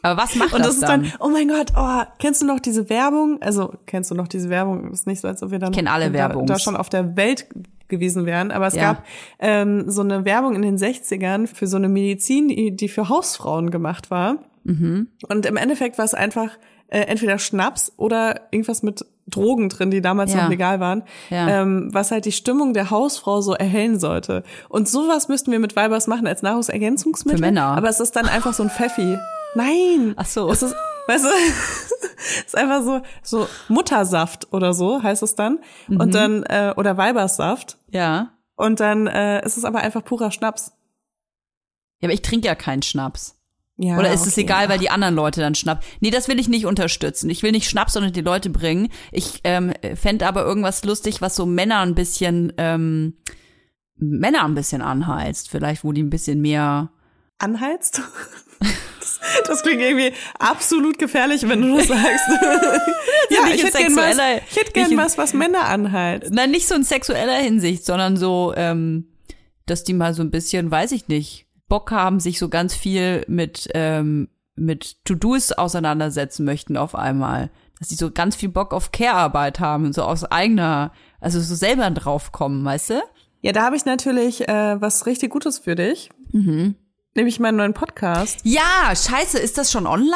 Aber was macht und das, das dann? ist dann? Oh mein Gott, oh, kennst du noch diese Werbung? Also kennst du noch diese Werbung? Ist nicht so, als ob wir dann ich alle Werbung da schon auf der Welt gewesen wären. Aber es ja. gab ähm, so eine Werbung in den 60ern für so eine Medizin, die, die für Hausfrauen gemacht war. Mhm. Und im Endeffekt war es einfach äh, entweder Schnaps oder irgendwas mit Drogen drin, die damals ja. noch legal waren, ja. ähm, was halt die Stimmung der Hausfrau so erhellen sollte. Und sowas müssten wir mit Weibers machen als Nahrungsergänzungsmittel. Für Männer. Aber es ist dann einfach so ein Pfeffi. Nein. Ach so. Es ist, weißt du, es ist einfach so so Muttersaft oder so heißt es dann mhm. und dann äh, oder Weibersaft. Ja. Und dann äh, ist es aber einfach purer Schnaps. Ja, aber ich trinke ja keinen Schnaps. Ja, Oder ist okay. es egal, weil die anderen Leute dann Schnaps? Nee, das will ich nicht unterstützen. Ich will nicht Schnaps, sondern die Leute bringen. Ich ähm, fände aber irgendwas lustig, was so Männer ein bisschen, ähm, Männer ein bisschen anheizt. Vielleicht, wo die ein bisschen mehr. anheizt? Das, klingt irgendwie absolut gefährlich, wenn du das sagst. ja, ich hätte gern was, ich hätte gern was, was Männer anheizt. Nein, nicht so in sexueller Hinsicht, sondern so, ähm, dass die mal so ein bisschen, weiß ich nicht, Bock haben, sich so ganz viel mit, ähm, mit To-Dos auseinandersetzen möchten auf einmal. Dass die so ganz viel Bock auf Care-Arbeit haben, so aus eigener, also so selber draufkommen, weißt du? Ja, da habe ich natürlich äh, was richtig Gutes für dich. Mhm. Nämlich meinen neuen Podcast. Ja, scheiße, ist das schon online?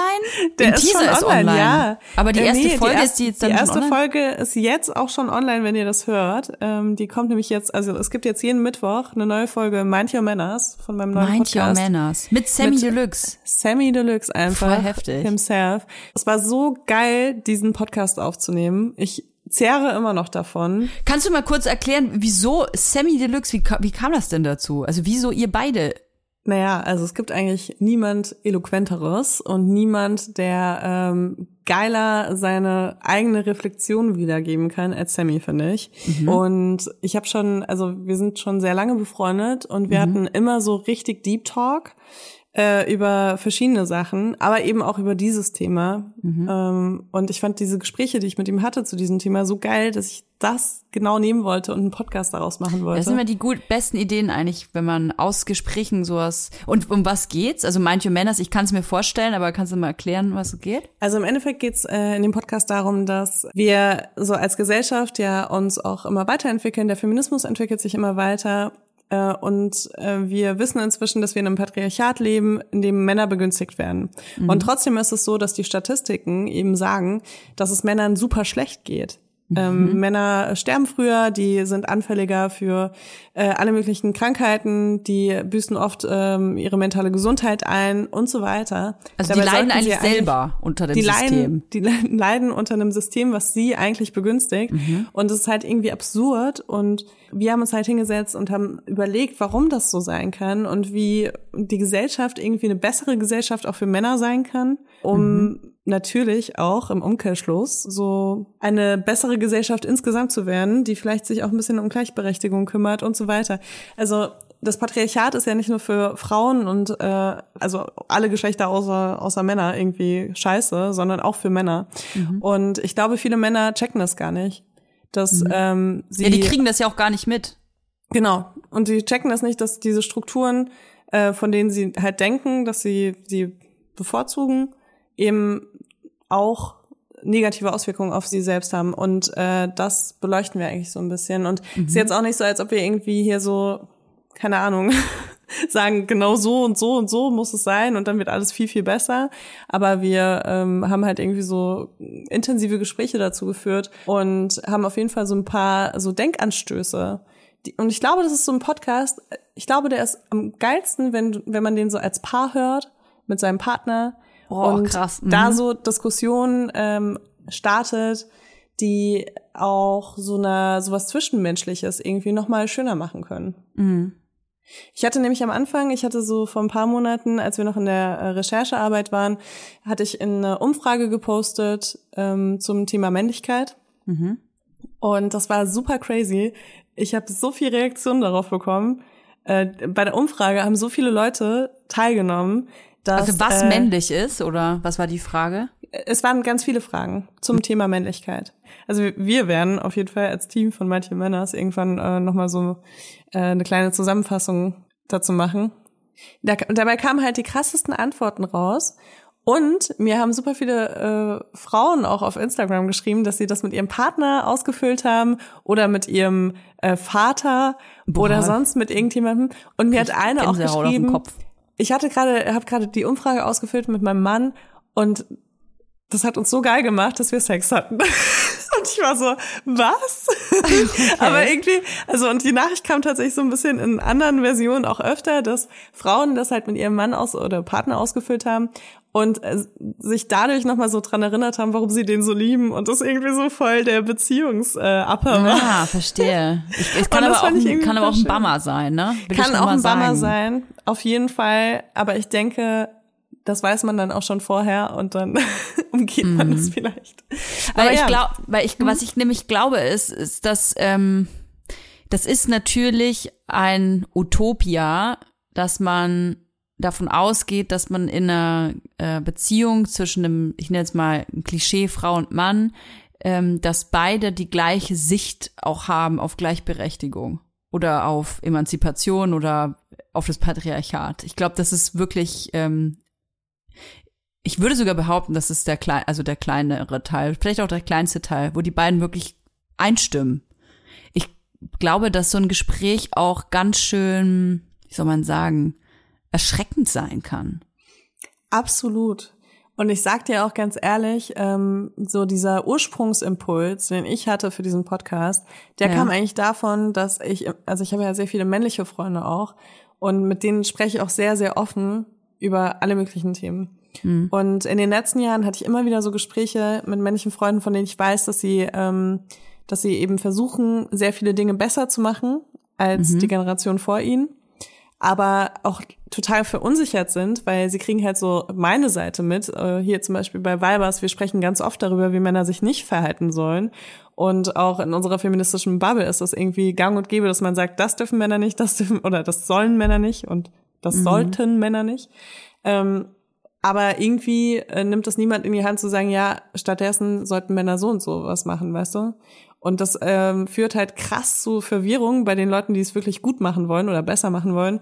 Der Im ist Teaser schon online, ja. Aber die Äh, erste nee, Folge erst- ist die jetzt dann Die erste online? Folge ist jetzt auch schon online, wenn ihr das hört. Ähm, die kommt nämlich jetzt, also es gibt jetzt jeden Mittwoch eine neue Folge Mind Your Manners von meinem neuen Mind Your Podcast. Manners. Mit Sammy Mit- Deluxe. Sammy Deluxe einfach. Voll heftig. Himself. Es war so geil, diesen Podcast aufzunehmen. Ich zehre immer noch davon. Kannst du mal kurz erklären, wieso Sammy Deluxe, wie, wie kam das denn dazu? Also wieso ihr beide? Naja, also es gibt eigentlich niemand Eloquenteres und niemand, der ähm, geiler seine eigene Reflexion wiedergeben kann als Sammy, finde ich. Und ich habe schon, also wir sind schon sehr lange befreundet und wir hatten immer so richtig Deep Talk äh, über verschiedene Sachen, aber eben auch über dieses Thema. Ähm, und ich fand diese Gespräche, die ich mit ihm hatte zu diesem Thema, so geil, dass ich das genau nehmen wollte und einen Podcast daraus machen wollte. Das sind immer die gut, besten Ideen eigentlich, wenn man aus Gesprächen sowas. Und um was geht's? Also Mind Your Manners, ich kann es mir vorstellen, aber kannst du mal erklären, was es geht? Also im Endeffekt geht's äh, in dem Podcast darum, dass wir so als Gesellschaft ja uns auch immer weiterentwickeln. Der Feminismus entwickelt sich immer weiter. Äh, und äh, wir wissen inzwischen, dass wir in einem Patriarchat leben, in dem Männer begünstigt werden. Und trotzdem ist es so, dass die Statistiken eben sagen, dass es Männern super schlecht geht. Ähm, Männer sterben früher, die sind anfälliger für äh, alle möglichen Krankheiten, die büßen oft ähm, ihre mentale Gesundheit ein und so weiter. Also die Dabei leiden sollten sie eigentlich selber unter dem die System. leiden, die le- leiden unter einem System, was sie eigentlich begünstigt. Mhm. Und es ist halt irgendwie absurd. Und wir haben uns halt hingesetzt und haben überlegt, warum das so sein kann und wie die Gesellschaft irgendwie eine bessere Gesellschaft auch für Männer sein kann, um Mhm. natürlich auch im Umkehrschluss so eine bessere Gesellschaft insgesamt zu werden, die vielleicht sich auch ein bisschen um Gleichberechtigung kümmert und so weiter. Also das Patriarchat ist ja nicht nur für Frauen und äh, also alle Geschlechter außer außer Männer irgendwie scheiße, sondern auch für Männer. Mhm. Und ich glaube, viele Männer checken das gar nicht, dass ähm, sie Ja, die kriegen das ja auch gar nicht mit. genau und die checken das nicht, dass diese Strukturen, äh, von denen sie halt denken, dass sie sie bevorzugen, eben auch negative Auswirkungen auf sie selbst haben. Und äh, das beleuchten wir eigentlich so ein bisschen. Und es ist jetzt auch nicht so, als ob wir irgendwie hier so, keine Ahnung, sagen, genau so und so und so muss es sein und dann wird alles viel, viel besser. Aber wir ähm, haben halt irgendwie so intensive Gespräche dazu geführt und haben auf jeden Fall so ein paar so Denkanstöße. Die, und ich glaube, das ist so ein Podcast, ich glaube, der ist am geilsten, wenn, wenn man den so als Paar hört, mit seinem Partner. Oh, und krass. Mhm. da so Diskussionen ähm, startet, die auch so eine sowas Zwischenmenschliches irgendwie noch mal schöner machen können. Mhm. Ich hatte nämlich am Anfang, ich hatte so vor ein paar Monaten, als wir noch in der äh, Recherchearbeit waren, hatte ich in eine Umfrage gepostet ähm, zum Thema Männlichkeit. Mhm. Und das war super crazy. Ich habe so viel Reaktionen darauf bekommen. Äh, bei der Umfrage haben so viele Leute teilgenommen, dass Also was äh, männlich ist, oder was war die Frage? es waren ganz viele Fragen zum Thema Männlichkeit. Also wir- werden auf jeden Fall als Team von Manche Männers irgendwann äh, nochmal so eine kleine Zusammenfassung dazu machen. Da, dabei kamen halt die krassesten Antworten raus. Und mir haben super viele äh, Frauen auch auf Instagram geschrieben, dass sie das mit ihrem Partner ausgefüllt haben oder mit ihrem äh, Vater Boah. oder sonst mit irgendjemandem. Und mir hat eine auch geschrieben, Kopf. ich hatte gerade, habe gerade die Umfrage ausgefüllt mit meinem Mann und das hat uns so geil gemacht, dass wir Sex hatten. Und ich war so, was? Okay. Aber irgendwie, also und die Nachricht kam tatsächlich so ein bisschen in anderen Versionen auch öfter, dass Frauen das halt mit ihrem Mann aus oder Partner ausgefüllt haben und äh, sich dadurch nochmal so dran erinnert haben, warum sie den so lieben und das irgendwie so voll der Beziehungsupper äh, war. Ah, verstehe. Ich, es kann, aber auch, ein, kann aber auch ein Bummer sein, ne? Will kann auch ein Bummer sein, auf jeden Fall. Aber ich denke, das weiß man dann auch schon vorher und dann umgeht man mhm. das vielleicht. Aber weil ja. ich glaube, weil ich, was ich nämlich glaube, ist, ist, dass ähm, das ist natürlich ein Utopia, dass man davon ausgeht, dass man in einer äh, Beziehung zwischen einem, ich nenne jetzt mal ein Klischee Frau und Mann, ähm, dass beide die gleiche Sicht auch haben auf Gleichberechtigung oder auf Emanzipation oder auf das Patriarchat. Ich glaube, das ist wirklich, ähm, ich würde sogar behaupten, das ist der klein, also der kleinere Teil, vielleicht auch der kleinste Teil, wo die beiden wirklich einstimmen. Ich glaube, dass so ein Gespräch auch ganz schön, wie soll man sagen, erschreckend sein kann. Absolut. Und ich sag dir auch ganz ehrlich, ähm, so dieser Ursprungsimpuls, den ich hatte für diesen Podcast, der ja. kam eigentlich davon, dass ich, also ich habe ja sehr viele männliche Freunde auch und mit denen spreche ich auch sehr, sehr offen über alle möglichen Themen. Mhm. Und in den letzten Jahren hatte ich immer wieder so Gespräche mit männlichen Freunden, von denen ich weiß, dass sie, ähm, dass sie eben versuchen, sehr viele Dinge besser zu machen als mhm. die Generation vor ihnen aber auch total verunsichert sind, weil sie kriegen halt so meine Seite mit. Äh, hier zum Beispiel bei Weibers, wir sprechen ganz oft darüber, wie Männer sich nicht verhalten sollen. Und auch in unserer feministischen Bubble ist das irgendwie gang und gäbe, dass man sagt, das dürfen Männer nicht, das dürfen, oder das sollen Männer nicht und das mhm. sollten Männer nicht. Ähm, aber irgendwie äh, nimmt das niemand in die Hand zu sagen, ja, stattdessen sollten Männer so und so was machen, weißt du? Und das ähm, führt halt krass zu Verwirrung bei den Leuten, die es wirklich gut machen wollen oder besser machen wollen.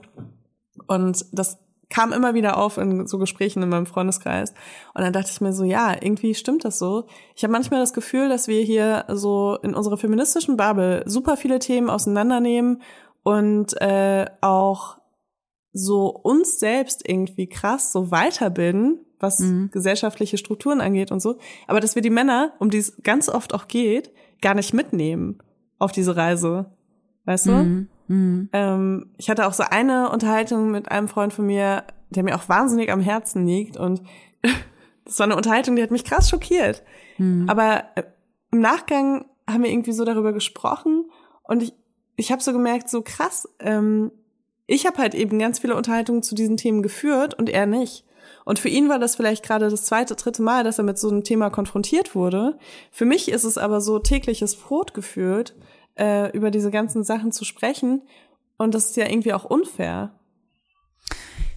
Und das kam immer wieder auf in so Gesprächen in meinem Freundeskreis. Und dann dachte ich mir so, ja, irgendwie stimmt das so. Ich habe manchmal das Gefühl, dass wir hier so in unserer feministischen Bubble super viele Themen auseinandernehmen und äh, auch so uns selbst irgendwie krass so weiterbilden, was mhm. gesellschaftliche Strukturen angeht und so. Aber dass wir die Männer, um die es ganz oft auch geht, gar nicht mitnehmen auf diese Reise. Weißt du? Mhm. Mhm. Ähm, ich hatte auch so eine Unterhaltung mit einem Freund von mir, der mir auch wahnsinnig am Herzen liegt. Und das war eine Unterhaltung, die hat mich krass schockiert. Mhm. Aber äh, im Nachgang haben wir irgendwie so darüber gesprochen und ich, ich habe so gemerkt, so krass, ähm, ich habe halt eben ganz viele Unterhaltungen zu diesen Themen geführt und er nicht. Und für ihn war das vielleicht gerade das zweite, dritte Mal, dass er mit so einem Thema konfrontiert wurde. Für mich ist es aber so tägliches Brot gefühlt, äh, über diese ganzen Sachen zu sprechen. Und das ist ja irgendwie auch unfair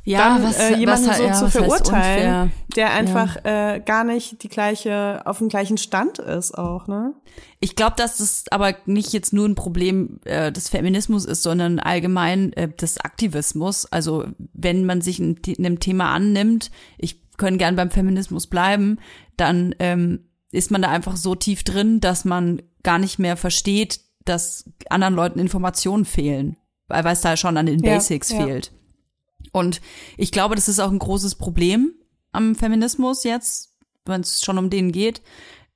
ja, dann, was, äh, jemanden was, so ja, zu verurteilen, der einfach ja. äh, gar nicht die gleiche, auf dem gleichen Stand ist auch, ne? Ich glaube, dass das aber nicht jetzt nur ein Problem äh, des Feminismus ist, sondern allgemein äh, des Aktivismus. Also wenn man sich ein, einem Thema annimmt, ich können gern beim Feminismus bleiben, dann ähm, ist man da einfach so tief drin, dass man gar nicht mehr versteht, dass anderen Leuten Informationen fehlen, weil es da schon an den Basics ja, fehlt. Und ich glaube, das ist auch ein großes Problem am Feminismus jetzt, wenn es schon um den geht,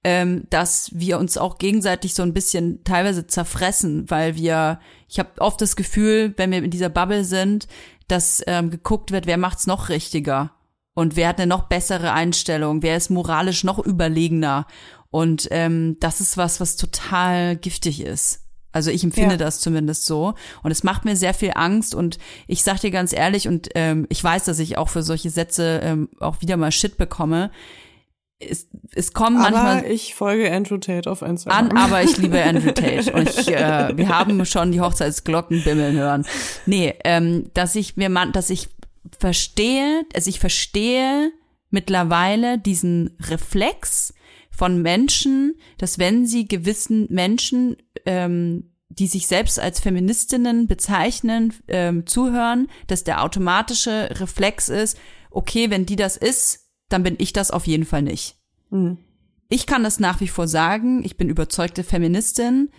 ähm, dass wir uns auch gegenseitig so ein bisschen teilweise zerfressen, weil wir, ich habe oft das Gefühl, wenn wir in dieser Bubble sind, dass ähm, geguckt wird, wer macht's noch richtiger und wer hat eine noch bessere Einstellung, wer ist moralisch noch überlegener. Und ähm, das ist was, was total giftig ist. Also ich empfinde ja. das zumindest so. Und es macht mir sehr viel Angst. Und ich sag dir ganz ehrlich, und ähm, ich weiß, dass ich auch für solche Sätze ähm, auch wieder mal Shit bekomme. Es, es kommen aber manchmal. Ich folge Andrew Tate auf Instagram. An, aber ich liebe Andrew Tate. Und ich, äh, wir haben schon die Hochzeitsglocken bimmeln hören. Nee, ähm, dass ich mir man, dass ich verstehe, also ich verstehe mittlerweile diesen Reflex, von Menschen, dass wenn sie gewissen Menschen, ähm, die sich selbst als Feministinnen bezeichnen, ähm, zuhören, dass der automatische Reflex ist, okay, wenn die das ist, dann bin ich das auf jeden Fall nicht. Mhm. Ich kann das nach wie vor sagen, ich bin überzeugte Feministin.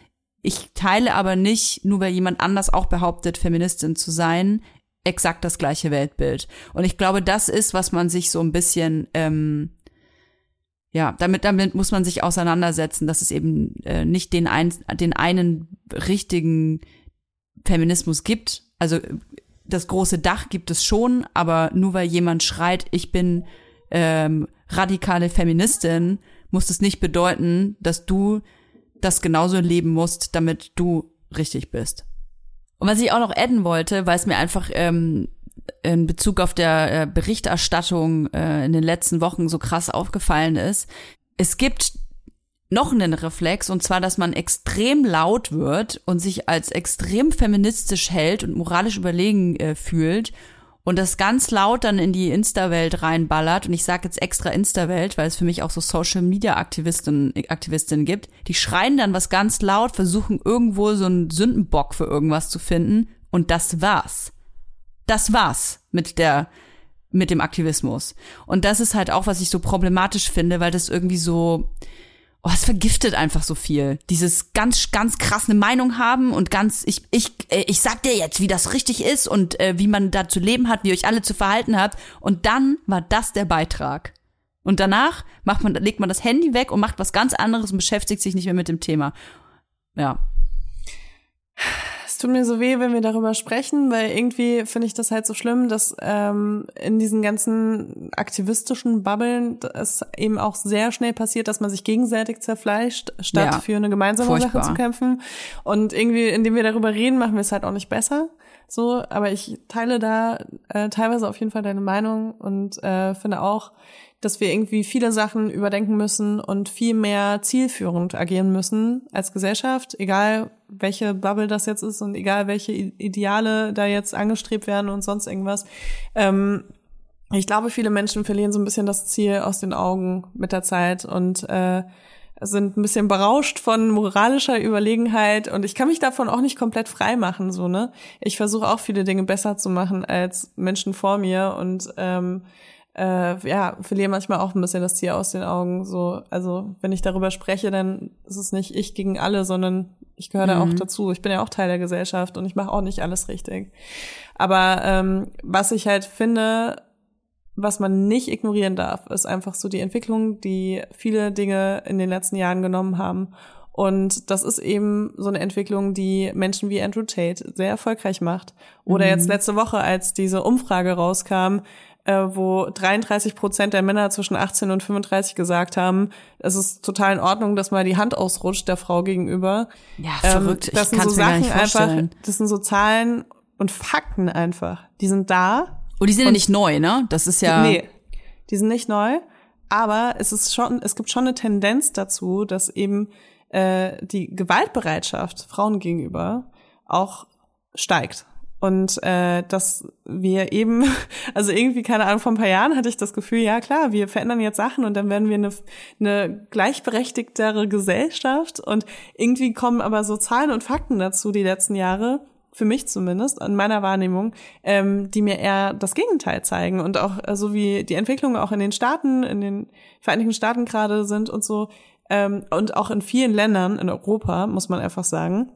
Ich teile aber nicht, nur weil jemand anders auch behauptet, Feministin zu sein, exakt das gleiche Weltbild. Und ich glaube, das ist, was man sich so ein bisschen ähm, ja, damit, damit muss man sich auseinandersetzen, dass es eben äh, nicht den, ein, den einen richtigen Feminismus gibt. Also das große Dach gibt es schon, aber nur weil jemand schreit, ich bin ähm, radikale Feministin, muss es nicht bedeuten, dass du das genauso leben musst, damit du richtig bist. Und was ich auch noch adden wollte, weil es mir einfach ähm, in Bezug auf der äh, Berichterstattung äh, in den letzten Wochen so krass aufgefallen ist, es gibt noch einen Reflex, und zwar, dass man extrem laut wird und sich als extrem feministisch hält und moralisch überlegen äh, fühlt und das ganz laut dann in die Insta-Welt reinballert. Und ich sage jetzt extra Insta-Welt, weil es für mich auch so Social-Media-Aktivistinnen Aktivistinnen gibt. Die schreien dann was ganz laut, versuchen irgendwo so einen Sündenbock für irgendwas zu finden. Und das war's. Das war's mit der mit dem Aktivismus. Und das ist halt auch, was ich so problematisch finde, weil das irgendwie so, oh, es vergiftet einfach so viel. Dieses ganz, ganz krass eine Meinung haben und ganz, ich, ich, äh, ich sag dir jetzt, wie das richtig ist und äh, wie man da zu leben hat, wie euch alle zu verhalten habt. Und dann war das der Beitrag. Und danach macht man, legt man das Handy weg und macht was ganz anderes und beschäftigt sich nicht mehr mit dem Thema. Ja. Es tut mir so weh, wenn wir darüber sprechen, weil irgendwie finde ich das halt so schlimm, dass ähm, in diesen ganzen aktivistischen Bubbeln es eben auch sehr schnell passiert, dass man sich gegenseitig zerfleischt, statt ja, für eine gemeinsame furchtbar. Sache zu kämpfen. Und irgendwie, indem wir darüber reden, machen wir es halt auch nicht besser. So, aber ich teile da äh, teilweise auf jeden Fall deine Meinung und äh, finde auch, dass wir irgendwie viele Sachen überdenken müssen und viel mehr zielführend agieren müssen als Gesellschaft, egal welche Bubble das jetzt ist und egal welche Ideale da jetzt angestrebt werden und sonst irgendwas. Ähm, ich glaube, viele Menschen verlieren so ein bisschen das Ziel aus den Augen mit der Zeit und äh, sind ein bisschen berauscht von moralischer Überlegenheit und ich kann mich davon auch nicht komplett frei machen, so, ne? Ich versuche auch viele Dinge besser zu machen als Menschen vor mir und ähm, äh, ja, verliere manchmal auch ein bisschen das Tier aus den Augen. So, also wenn ich darüber spreche, dann ist es nicht ich gegen alle, sondern ich gehöre mhm. da auch mhm. dazu. Ich bin ja auch Teil der Gesellschaft und ich mache auch nicht alles richtig. Aber ähm, was ich halt finde, was man nicht ignorieren darf, ist einfach so die Entwicklung, die viele Dinge in den letzten Jahren genommen haben. Und das ist eben so eine Entwicklung, die Menschen wie Andrew Tate sehr erfolgreich macht. Oder mhm. jetzt letzte Woche, als diese Umfrage rauskam, wo 33 Prozent der Männer zwischen 18 und 35 gesagt haben, es ist total in Ordnung, dass mal die Hand ausrutscht der Frau gegenüber. Ja, verrückt. Ähm, das ich sind so Sachen einfach, das sind so Zahlen und Fakten einfach. Die sind da. Und die sind ja nicht neu, ne? Das ist ja. Nee, die sind nicht neu. Aber es ist schon, es gibt schon eine Tendenz dazu, dass eben äh, die Gewaltbereitschaft Frauen gegenüber auch steigt. Und äh, dass wir eben, also irgendwie, keine Ahnung, vor ein paar Jahren hatte ich das Gefühl, ja klar, wir verändern jetzt Sachen und dann werden wir eine, eine gleichberechtigtere Gesellschaft. Und irgendwie kommen aber so Zahlen und Fakten dazu die letzten Jahre, für mich zumindest, an meiner Wahrnehmung, ähm, die mir eher das Gegenteil zeigen. Und auch äh, so wie die Entwicklungen auch in den Staaten, in den Vereinigten Staaten gerade sind und so, ähm, und auch in vielen Ländern in Europa, muss man einfach sagen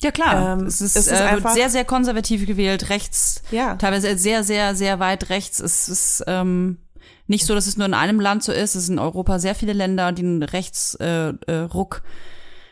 ja klar, ähm, es ist, es ist äh, wird sehr, sehr konservativ gewählt, rechts, ja. teilweise sehr, sehr, sehr weit rechts. Es ist ähm, nicht so, dass es nur in einem Land so ist. Es sind in Europa sehr viele Länder, die einen Rechtsruck äh, äh,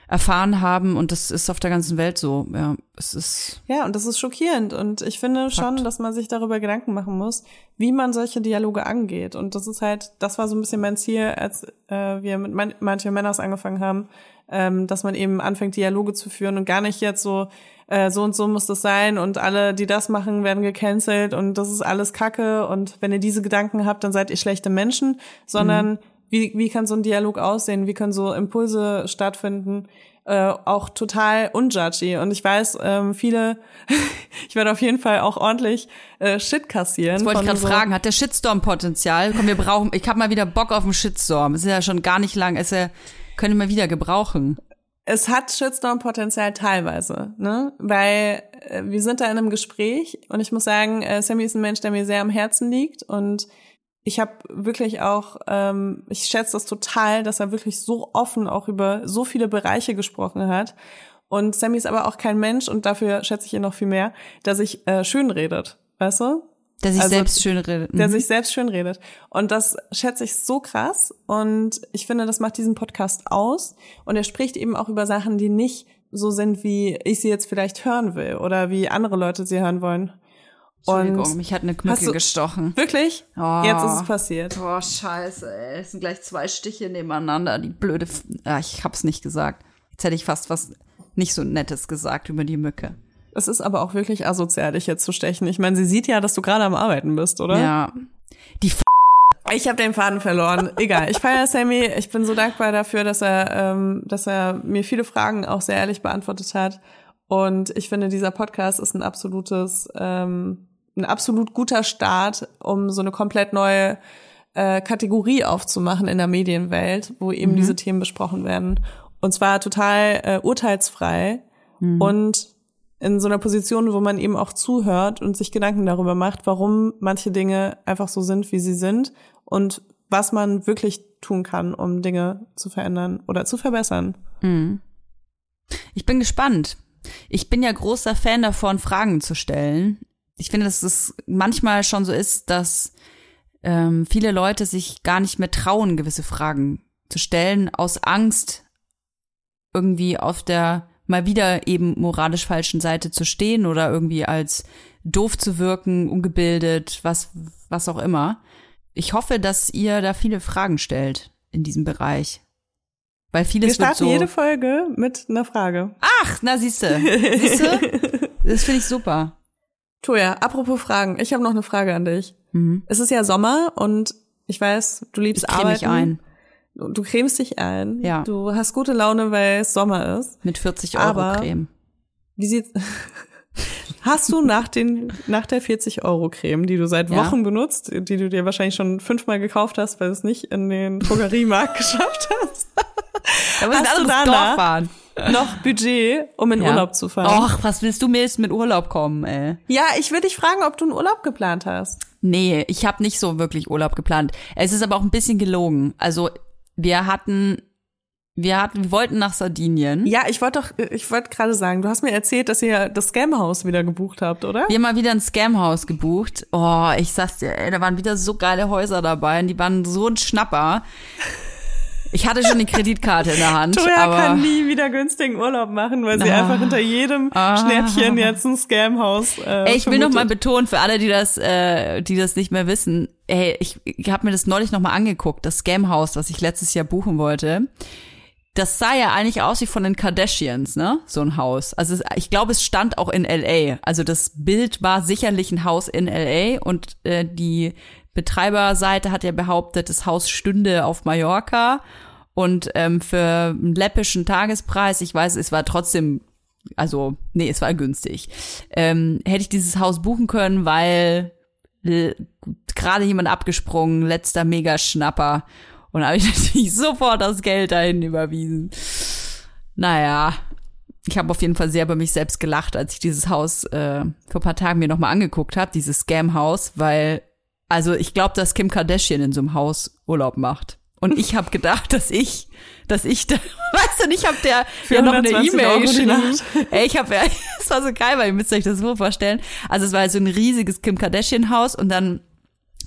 erfahren haben und das ist auf der ganzen Welt so. Ja, es ist. Ja, und das ist schockierend und ich finde Fakt. schon, dass man sich darüber Gedanken machen muss, wie man solche Dialoge angeht. Und das ist halt, das war so ein bisschen mein Ziel, als äh, wir mit manche Männers angefangen haben, ähm, dass man eben anfängt, Dialoge zu führen und gar nicht jetzt so, äh, so und so muss das sein und alle, die das machen, werden gecancelt und das ist alles Kacke und wenn ihr diese Gedanken habt, dann seid ihr schlechte Menschen, sondern mhm. wie, wie kann so ein Dialog aussehen, wie können so Impulse stattfinden, äh, auch total unjudgy. Und ich weiß, ähm, viele, ich werde auf jeden Fall auch ordentlich äh, Shit kassieren. Das wollte ich gerade so fragen, hat der Shitstorm Potenzial? Komm, wir brauchen, ich habe mal wieder Bock auf einen Shitstorm. Es ist ja schon gar nicht lang, ist ja können wir wieder gebrauchen. Es hat Shitstorm-Potenzial teilweise, ne? Weil äh, wir sind da in einem Gespräch und ich muss sagen, äh, Sammy ist ein Mensch, der mir sehr am Herzen liegt und ich habe wirklich auch, ähm, ich schätze das total, dass er wirklich so offen auch über so viele Bereiche gesprochen hat. Und Sammy ist aber auch kein Mensch und dafür schätze ich ihn noch viel mehr, der sich äh, schön redet, weißt du? Der sich also, selbst schön redet. Mhm. Der sich selbst schön redet. Und das schätze ich so krass. Und ich finde, das macht diesen Podcast aus. Und er spricht eben auch über Sachen, die nicht so sind, wie ich sie jetzt vielleicht hören will oder wie andere Leute sie hören wollen. Entschuldigung, und mich hat eine Mücke gestochen. Wirklich? Oh. Jetzt ist es passiert. Oh, scheiße, ey. Es sind gleich zwei Stiche nebeneinander. Die blöde. F ah, ich hab's nicht gesagt. Jetzt hätte ich fast was nicht so Nettes gesagt über die Mücke. Es ist aber auch wirklich asozial, dich jetzt zu stechen. Ich meine, sie sieht ja, dass du gerade am Arbeiten bist, oder? Ja. Die F ich habe den Faden verloren. Egal. Ich feiere Sammy. Ich bin so dankbar dafür, dass er, ähm, dass er mir viele Fragen auch sehr ehrlich beantwortet hat. Und ich finde, dieser Podcast ist ein absolutes, ähm, ein absolut guter Start, um so eine komplett neue äh, Kategorie aufzumachen in der Medienwelt, wo eben mhm. diese Themen besprochen werden. Und zwar total äh, urteilsfrei mhm. und in so einer Position, wo man eben auch zuhört und sich Gedanken darüber macht, warum manche Dinge einfach so sind, wie sie sind und was man wirklich tun kann, um Dinge zu verändern oder zu verbessern. Mhm. Ich bin gespannt. Ich bin ja großer Fan davon, Fragen zu stellen. Ich finde, dass es manchmal schon so ist, dass ähm, viele Leute sich gar nicht mehr trauen, gewisse Fragen zu stellen, aus Angst, irgendwie auf der mal wieder eben moralisch falschen Seite zu stehen oder irgendwie als doof zu wirken, ungebildet, was, was auch immer. Ich hoffe, dass ihr da viele Fragen stellt in diesem Bereich. Weil vieles Wir starten so jede Folge mit einer Frage. Ach, na siehste. Siehste? Das finde ich super. Toja, apropos Fragen, ich habe noch eine Frage an dich. Mhm. Es ist ja Sommer und ich weiß, du liebst ich arbeiten. Mich ein. Du cremst dich ein. Ja. Du hast gute Laune, weil es Sommer ist. Mit 40 Euro Aber Creme. Wie sieht's? Hast du nach den, nach der 40 Euro Creme, die du seit Wochen ja. benutzt, die du dir wahrscheinlich schon fünfmal gekauft hast, weil du es nicht in den Drogeriemarkt geschafft hast, da hast du danach fahren. noch Budget, um in ja. Urlaub zu fahren? Och, was willst du mir jetzt mit Urlaub kommen, ey? Ja, ich will dich fragen, ob du einen Urlaub geplant hast. Nee, ich habe nicht so wirklich Urlaub geplant. Es ist aber auch ein bisschen gelogen. Also wir hatten wir hatten, wir wollten nach Sardinien. Ja, ich wollte doch, ich wollte gerade sagen, du hast mir erzählt, dass ihr das Scamhaus wieder gebucht habt, oder? Wir haben mal wieder ein Scamhaus gebucht. Oh, ich sag's dir, ey, da waren wieder so geile Häuser dabei und die waren so ein Schnapper. Ich hatte schon die Kreditkarte in der Hand. Toya aber kann nie wieder günstigen Urlaub machen, weil sie ah, einfach hinter jedem ah, Schnäppchen jetzt ein Scamhaus. Äh, ey, ich will noch mal betonen für alle, die das, äh, die das nicht mehr wissen. Ey, ich, ich habe mir das neulich noch mal angeguckt, das Scamhaus, was ich letztes Jahr buchen wollte. Das sah ja eigentlich aus wie von den Kardashians, ne? So ein Haus. Also ich glaube, es stand auch in LA. Also das Bild war sicherlich ein Haus in LA und äh, die Betreiberseite hat ja behauptet, das Haus stünde auf Mallorca und ähm, für einen läppischen Tagespreis, ich weiß, es war trotzdem, also, nee, es war günstig, ähm, hätte ich dieses Haus buchen können, weil gerade jemand abgesprungen, letzter Megaschnapper. Und habe ich natürlich sofort das Geld dahin überwiesen. Naja, ich habe auf jeden Fall sehr bei mich selbst gelacht, als ich dieses Haus äh, vor paar Tagen mir nochmal angeguckt habe, dieses Scam-Haus, weil, also ich glaube, dass Kim Kardashian in so einem Haus Urlaub macht. Und ich habe gedacht, dass ich, dass ich, da, weißt du, ich habe der ja noch eine E-Mail geschrieben. Ey, ich habe ja, es war so geil, weil ihr müsst euch das so vorstellen. Also es war so ein riesiges Kim Kardashian Haus und dann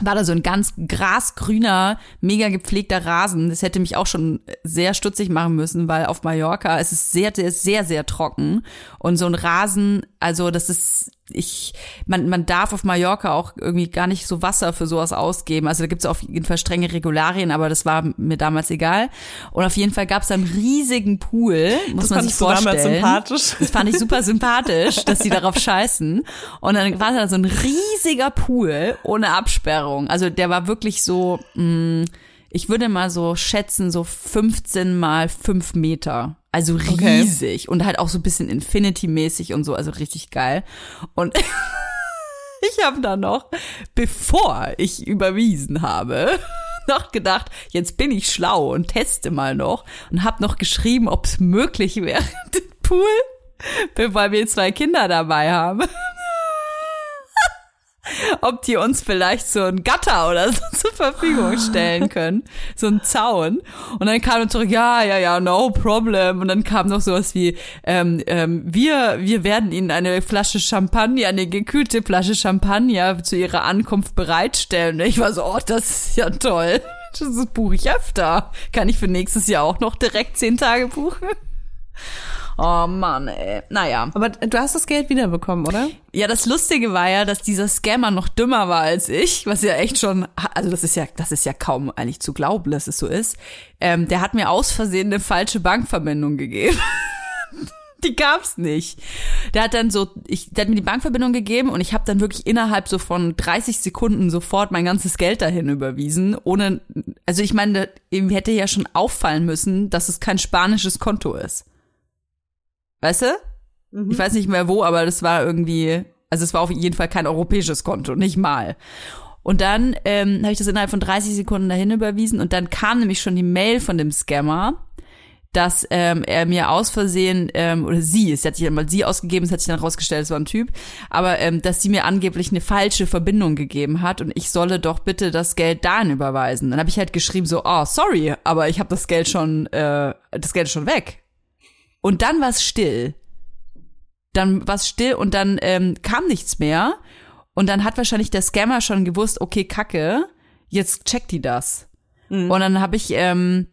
war da so ein ganz grasgrüner, mega gepflegter Rasen. Das hätte mich auch schon sehr stutzig machen müssen, weil auf Mallorca es ist sehr, sehr, sehr, sehr trocken. Und so ein Rasen, also das ist ich, man, man darf auf Mallorca auch irgendwie gar nicht so Wasser für sowas ausgeben. Also da gibt es auf jeden Fall strenge Regularien, aber das war mir damals egal. Und auf jeden Fall gab es einen riesigen Pool, muss das man sich vorstellen. sympathisch. Das fand ich super sympathisch, dass die darauf scheißen. Und dann war da so ein riesiger Pool ohne Absperrung. Also der war wirklich so, mh, mm, ich würde mal so schätzen, so 15 mal 5 Meter. Also riesig okay. und halt auch so ein bisschen Infinity-mäßig und so, also richtig geil. Und ich habe da noch, bevor ich überwiesen habe, noch gedacht, jetzt bin ich schlau und teste mal noch und habe noch geschrieben, ob es möglich wäre, den Pool, weil wir zwei Kinder dabei haben. Ob die uns vielleicht so ein Gatter oder so zur Verfügung stellen können. So ein Zaun. Und dann kam er zurück, ja, ja, ja, no problem. Und dann kam noch sowas wie, ähm, ähm, wir, wir werden Ihnen eine Flasche Champagner, eine gekühlte Flasche Champagner zu Ihrer Ankunft bereitstellen. Und ich war so, oh, das ist ja toll. Das buche ich öfter. Kann ich für nächstes Jahr auch noch direkt zehn Tage buchen? Oh Mann, ey. Naja. Aber du hast das Geld wiederbekommen, oder? Ja, das Lustige war ja, dass dieser Scammer noch dümmer war als ich, was ja echt schon, also das ist ja, das ist ja kaum eigentlich zu glauben, dass es so ist. Ähm, der hat mir aus Versehen eine falsche Bankverbindung gegeben. die gab's nicht. Der hat dann so, ich, der hat mir die Bankverbindung gegeben und ich habe dann wirklich innerhalb so von 30 Sekunden sofort mein ganzes Geld dahin überwiesen, ohne, also ich meine, ihm hätte ja schon auffallen müssen, dass es kein spanisches Konto ist. Weißt du? Mhm. Ich weiß nicht mehr wo, aber das war irgendwie, also es war auf jeden Fall kein europäisches Konto, nicht mal. Und dann ähm, habe ich das innerhalb von 30 Sekunden dahin überwiesen und dann kam nämlich schon die Mail von dem Scammer, dass ähm, er mir aus Versehen, ähm, oder sie, es hat sich einmal sie ausgegeben, es hat sich dann rausgestellt, es war ein Typ, aber ähm, dass sie mir angeblich eine falsche Verbindung gegeben hat und ich solle doch bitte das Geld dahin überweisen. Dann habe ich halt geschrieben so, oh, sorry, aber ich habe das Geld schon, äh, das Geld ist schon weg. Und dann war es still. Dann war es still und dann ähm, kam nichts mehr. Und dann hat wahrscheinlich der Scammer schon gewusst, okay, Kacke, jetzt checkt die das. Mhm. Und dann habe ich ähm,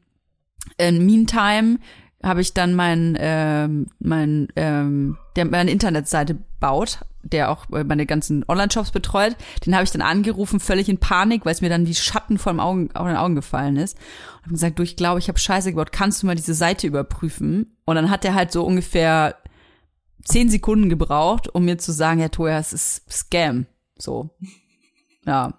in Meantime habe ich dann mein, ähm, mein, ähm, der meine Internetseite baut, der auch meine ganzen Online-Shops betreut, den habe ich dann angerufen, völlig in Panik, weil es mir dann wie Schatten vor den Augen, vor den Augen gefallen ist. Und habe gesagt, du, ich glaube, ich habe Scheiße gebaut, kannst du mal diese Seite überprüfen? Und dann hat er halt so ungefähr zehn Sekunden gebraucht, um mir zu sagen, Herr Toja, es ist Scam. So. Ja.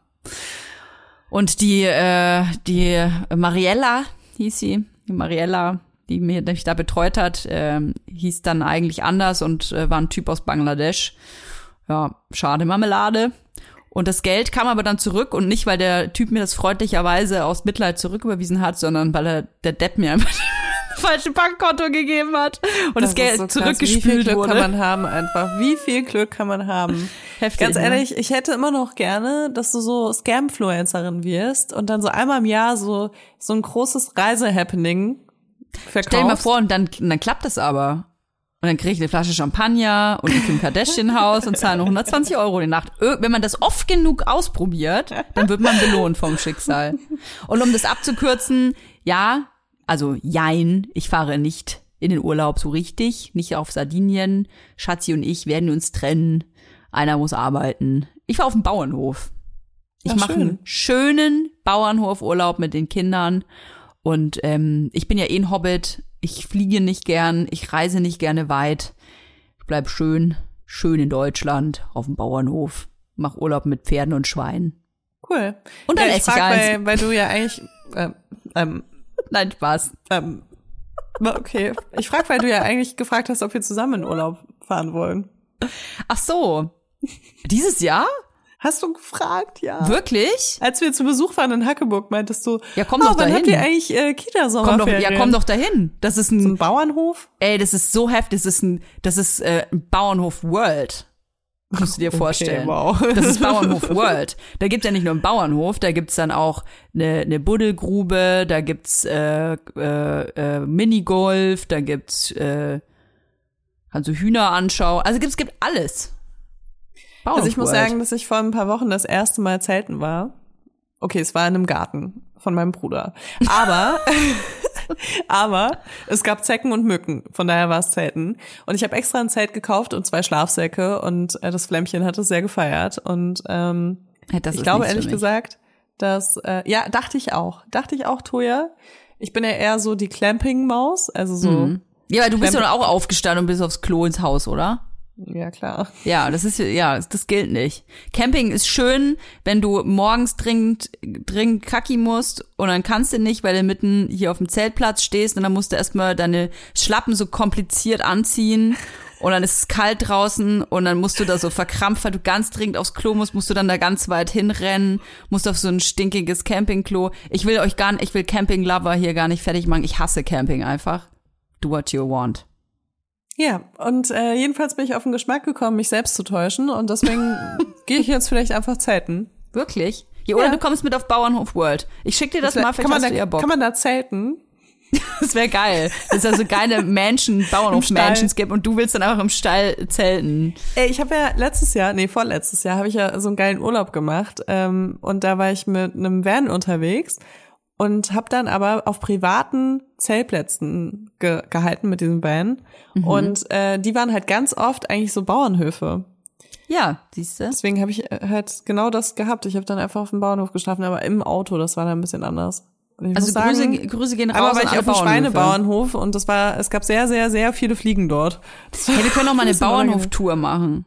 Und die, äh, die Mariella hieß sie, die Mariella, die mich da betreut hat, äh, hieß dann eigentlich anders und äh, war ein Typ aus Bangladesch. Ja, schade Marmelade. Und das Geld kam aber dann zurück und nicht, weil der Typ mir das freundlicherweise aus Mitleid zurücküberwiesen hat, sondern weil er der Depp mir einfach das falsche Bankkonto gegeben hat und das, das Geld so zurückgespült Wie viel Glück wurde. kann man haben einfach? Wie viel Glück kann man haben? Heftig, Ganz ne? ehrlich, ne? ich hätte immer noch gerne, dass du so Scamfluencerin wirst und dann so einmal im Jahr so so ein großes Reise-Happening verkaufst. Stell dir mal vor und dann, dann klappt das aber. Und dann kriege ich eine Flasche Champagner und ein Kim Kardashian Haus und zahle nur 120 Euro die Nacht. Wenn man das oft genug ausprobiert, dann wird man belohnt vom Schicksal. Und um das abzukürzen, ja, also jein, ich fahre nicht in den Urlaub so richtig, nicht auf Sardinien. Schatzi und ich werden uns trennen. Einer muss arbeiten. Ich fahre auf den Bauernhof. Ich mache einen schönen Bauernhofurlaub mit den Kindern. Und ähm, ich bin ja eh ein Hobbit ich fliege nicht gern, ich reise nicht gerne weit. Ich bleib schön, schön in Deutschland, auf dem Bauernhof, mach Urlaub mit Pferden und Schweinen. Cool. Und dann ja, esse ich, ich eins. Weil, weil du ja eigentlich, ähm, ähm, nein, Spaß. Ähm, okay. Ich frage, weil du ja eigentlich gefragt hast, ob wir zusammen in Urlaub fahren wollen. Ach so. Dieses Jahr? Hast du gefragt, ja. Wirklich? Als wir zu Besuch waren in Hackeburg, meintest du, ja, komm oh, doch dahin. habt ihr eigentlich äh, kita komm doch, Ja, komm doch dahin. Das ist ein, so ein Bauernhof. Ey, das ist so heftig. Das ist ein, das ist äh, ein Bauernhof World. Musst du dir vorstellen. Okay, wow. Das ist Bauernhof World. Da gibt's ja nicht nur einen Bauernhof, da gibt's dann auch eine, eine Buddelgrube, da gibt's äh, äh, äh, Minigolf, da gibt's äh, kannst du Hühner anschauen. Also gibt's gibt alles. Also ich muss sagen, dass ich vor ein paar Wochen das erste Mal zelten war. Okay, es war in einem Garten von meinem Bruder. Aber, aber es gab Zecken und Mücken. Von daher war es Zelten. Und ich habe extra ein Zelt gekauft und zwei Schlafsäcke und äh, das Flämmchen hat es sehr gefeiert. Und ähm, ich glaube ehrlich gesagt, dass äh, ja dachte ich auch, dachte ich auch, Toja. Ich bin ja eher so die Clamping-Maus, also so. Mhm. Ja, weil du bist ja auch aufgestanden und bist aufs Klo ins Haus, oder? Ja, klar. Ja, das ist ja, das gilt nicht. Camping ist schön, wenn du morgens dringend dringend kacki musst und dann kannst du nicht, weil du mitten hier auf dem Zeltplatz stehst und dann musst du erstmal deine Schlappen so kompliziert anziehen und dann ist es kalt draußen und dann musst du da so verkrampft, weil du ganz dringend aufs Klo musst, musst du dann da ganz weit hinrennen, musst auf so ein stinkiges Campingklo. Ich will euch gar nicht, ich will Camping Lover hier gar nicht fertig machen. Ich hasse Camping einfach. Do what you want. Ja, und äh, jedenfalls bin ich auf den Geschmack gekommen, mich selbst zu täuschen und deswegen gehe ich jetzt vielleicht einfach zelten. Wirklich? Ja, oder Ja. du kommst mit auf Bauernhof World. Ich schick dir das mal, vielleicht kann man, hast du da, ja Bock. kann man da zelten? Das wäre geil. Dass es da so geile Mansion, Bauernhof-Mansions gibt und du willst dann einfach im Stall zelten. Ey, ich habe ja letztes Jahr, nee, vorletztes Jahr, habe ich ja so einen geilen Urlaub gemacht. Ähm, und da war ich mit einem Van unterwegs und habe dann aber auf privaten Zeltplätzen ge gehalten mit diesem Van. Und äh, die waren halt ganz oft eigentlich so Bauernhöfe. Ja, siehst du? Deswegen habe ich äh, halt genau das gehabt. Ich habe dann einfach auf dem Bauernhof geschlafen, aber im Auto, das war dann ein bisschen anders. Ich Also sagen, Grüße, Grüße gehen raus war an ich auf dem. Schweinebauernhof und das war, es gab sehr, sehr, sehr viele Fliegen dort. War Hey, wir können auch mal eine. Bauernhoftour machen.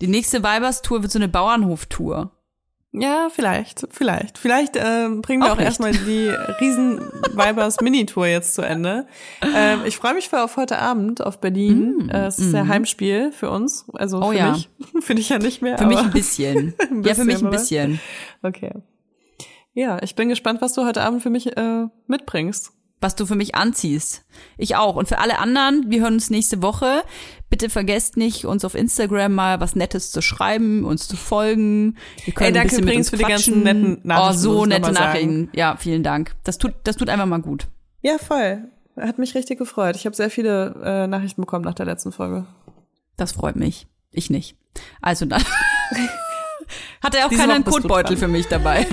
Die nächste Weibers-Tour wird so eine Bauernhoftour. Ja, vielleicht, vielleicht. Vielleicht ähm, bringen wir Auch auch, erstmal die riesen Vibers Mini-Tour jetzt zu Ende. Ähm, ich freue mich voll auf heute Abend auf Berlin. äh, es ist ja Heimspiel für uns. Also Mm, Oh für ja. mich. Finde ich ja nicht mehr. Für mich aber- ein bisschen. ja, für mich ein bisschen, bisschen. Okay. Ja, ich bin gespannt, was du heute Abend für mich äh, mitbringst. was du für mich anziehst. Ich auch. Und für alle anderen, wir hören uns nächste Woche. Bitte vergesst nicht, uns auf Instagram mal was Nettes zu schreiben, uns zu folgen. Wir können Ey, danke ein bisschen mit übrigens uns für die ganzen netten Nachrichten, Oh, so nette mal sagen. Nachrichten. Ja, vielen Dank. Das tut, das tut einfach mal gut. Ja, voll. Hat mich richtig gefreut. Ich habe sehr viele äh, Nachrichten bekommen nach der letzten Folge. Das freut mich. Ich nicht. Also dann. Hat er auch Diese du Kotbeutel dran. für mich dabei.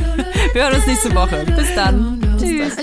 Wir hören uns nächste Woche. Bis dann. Tschüss.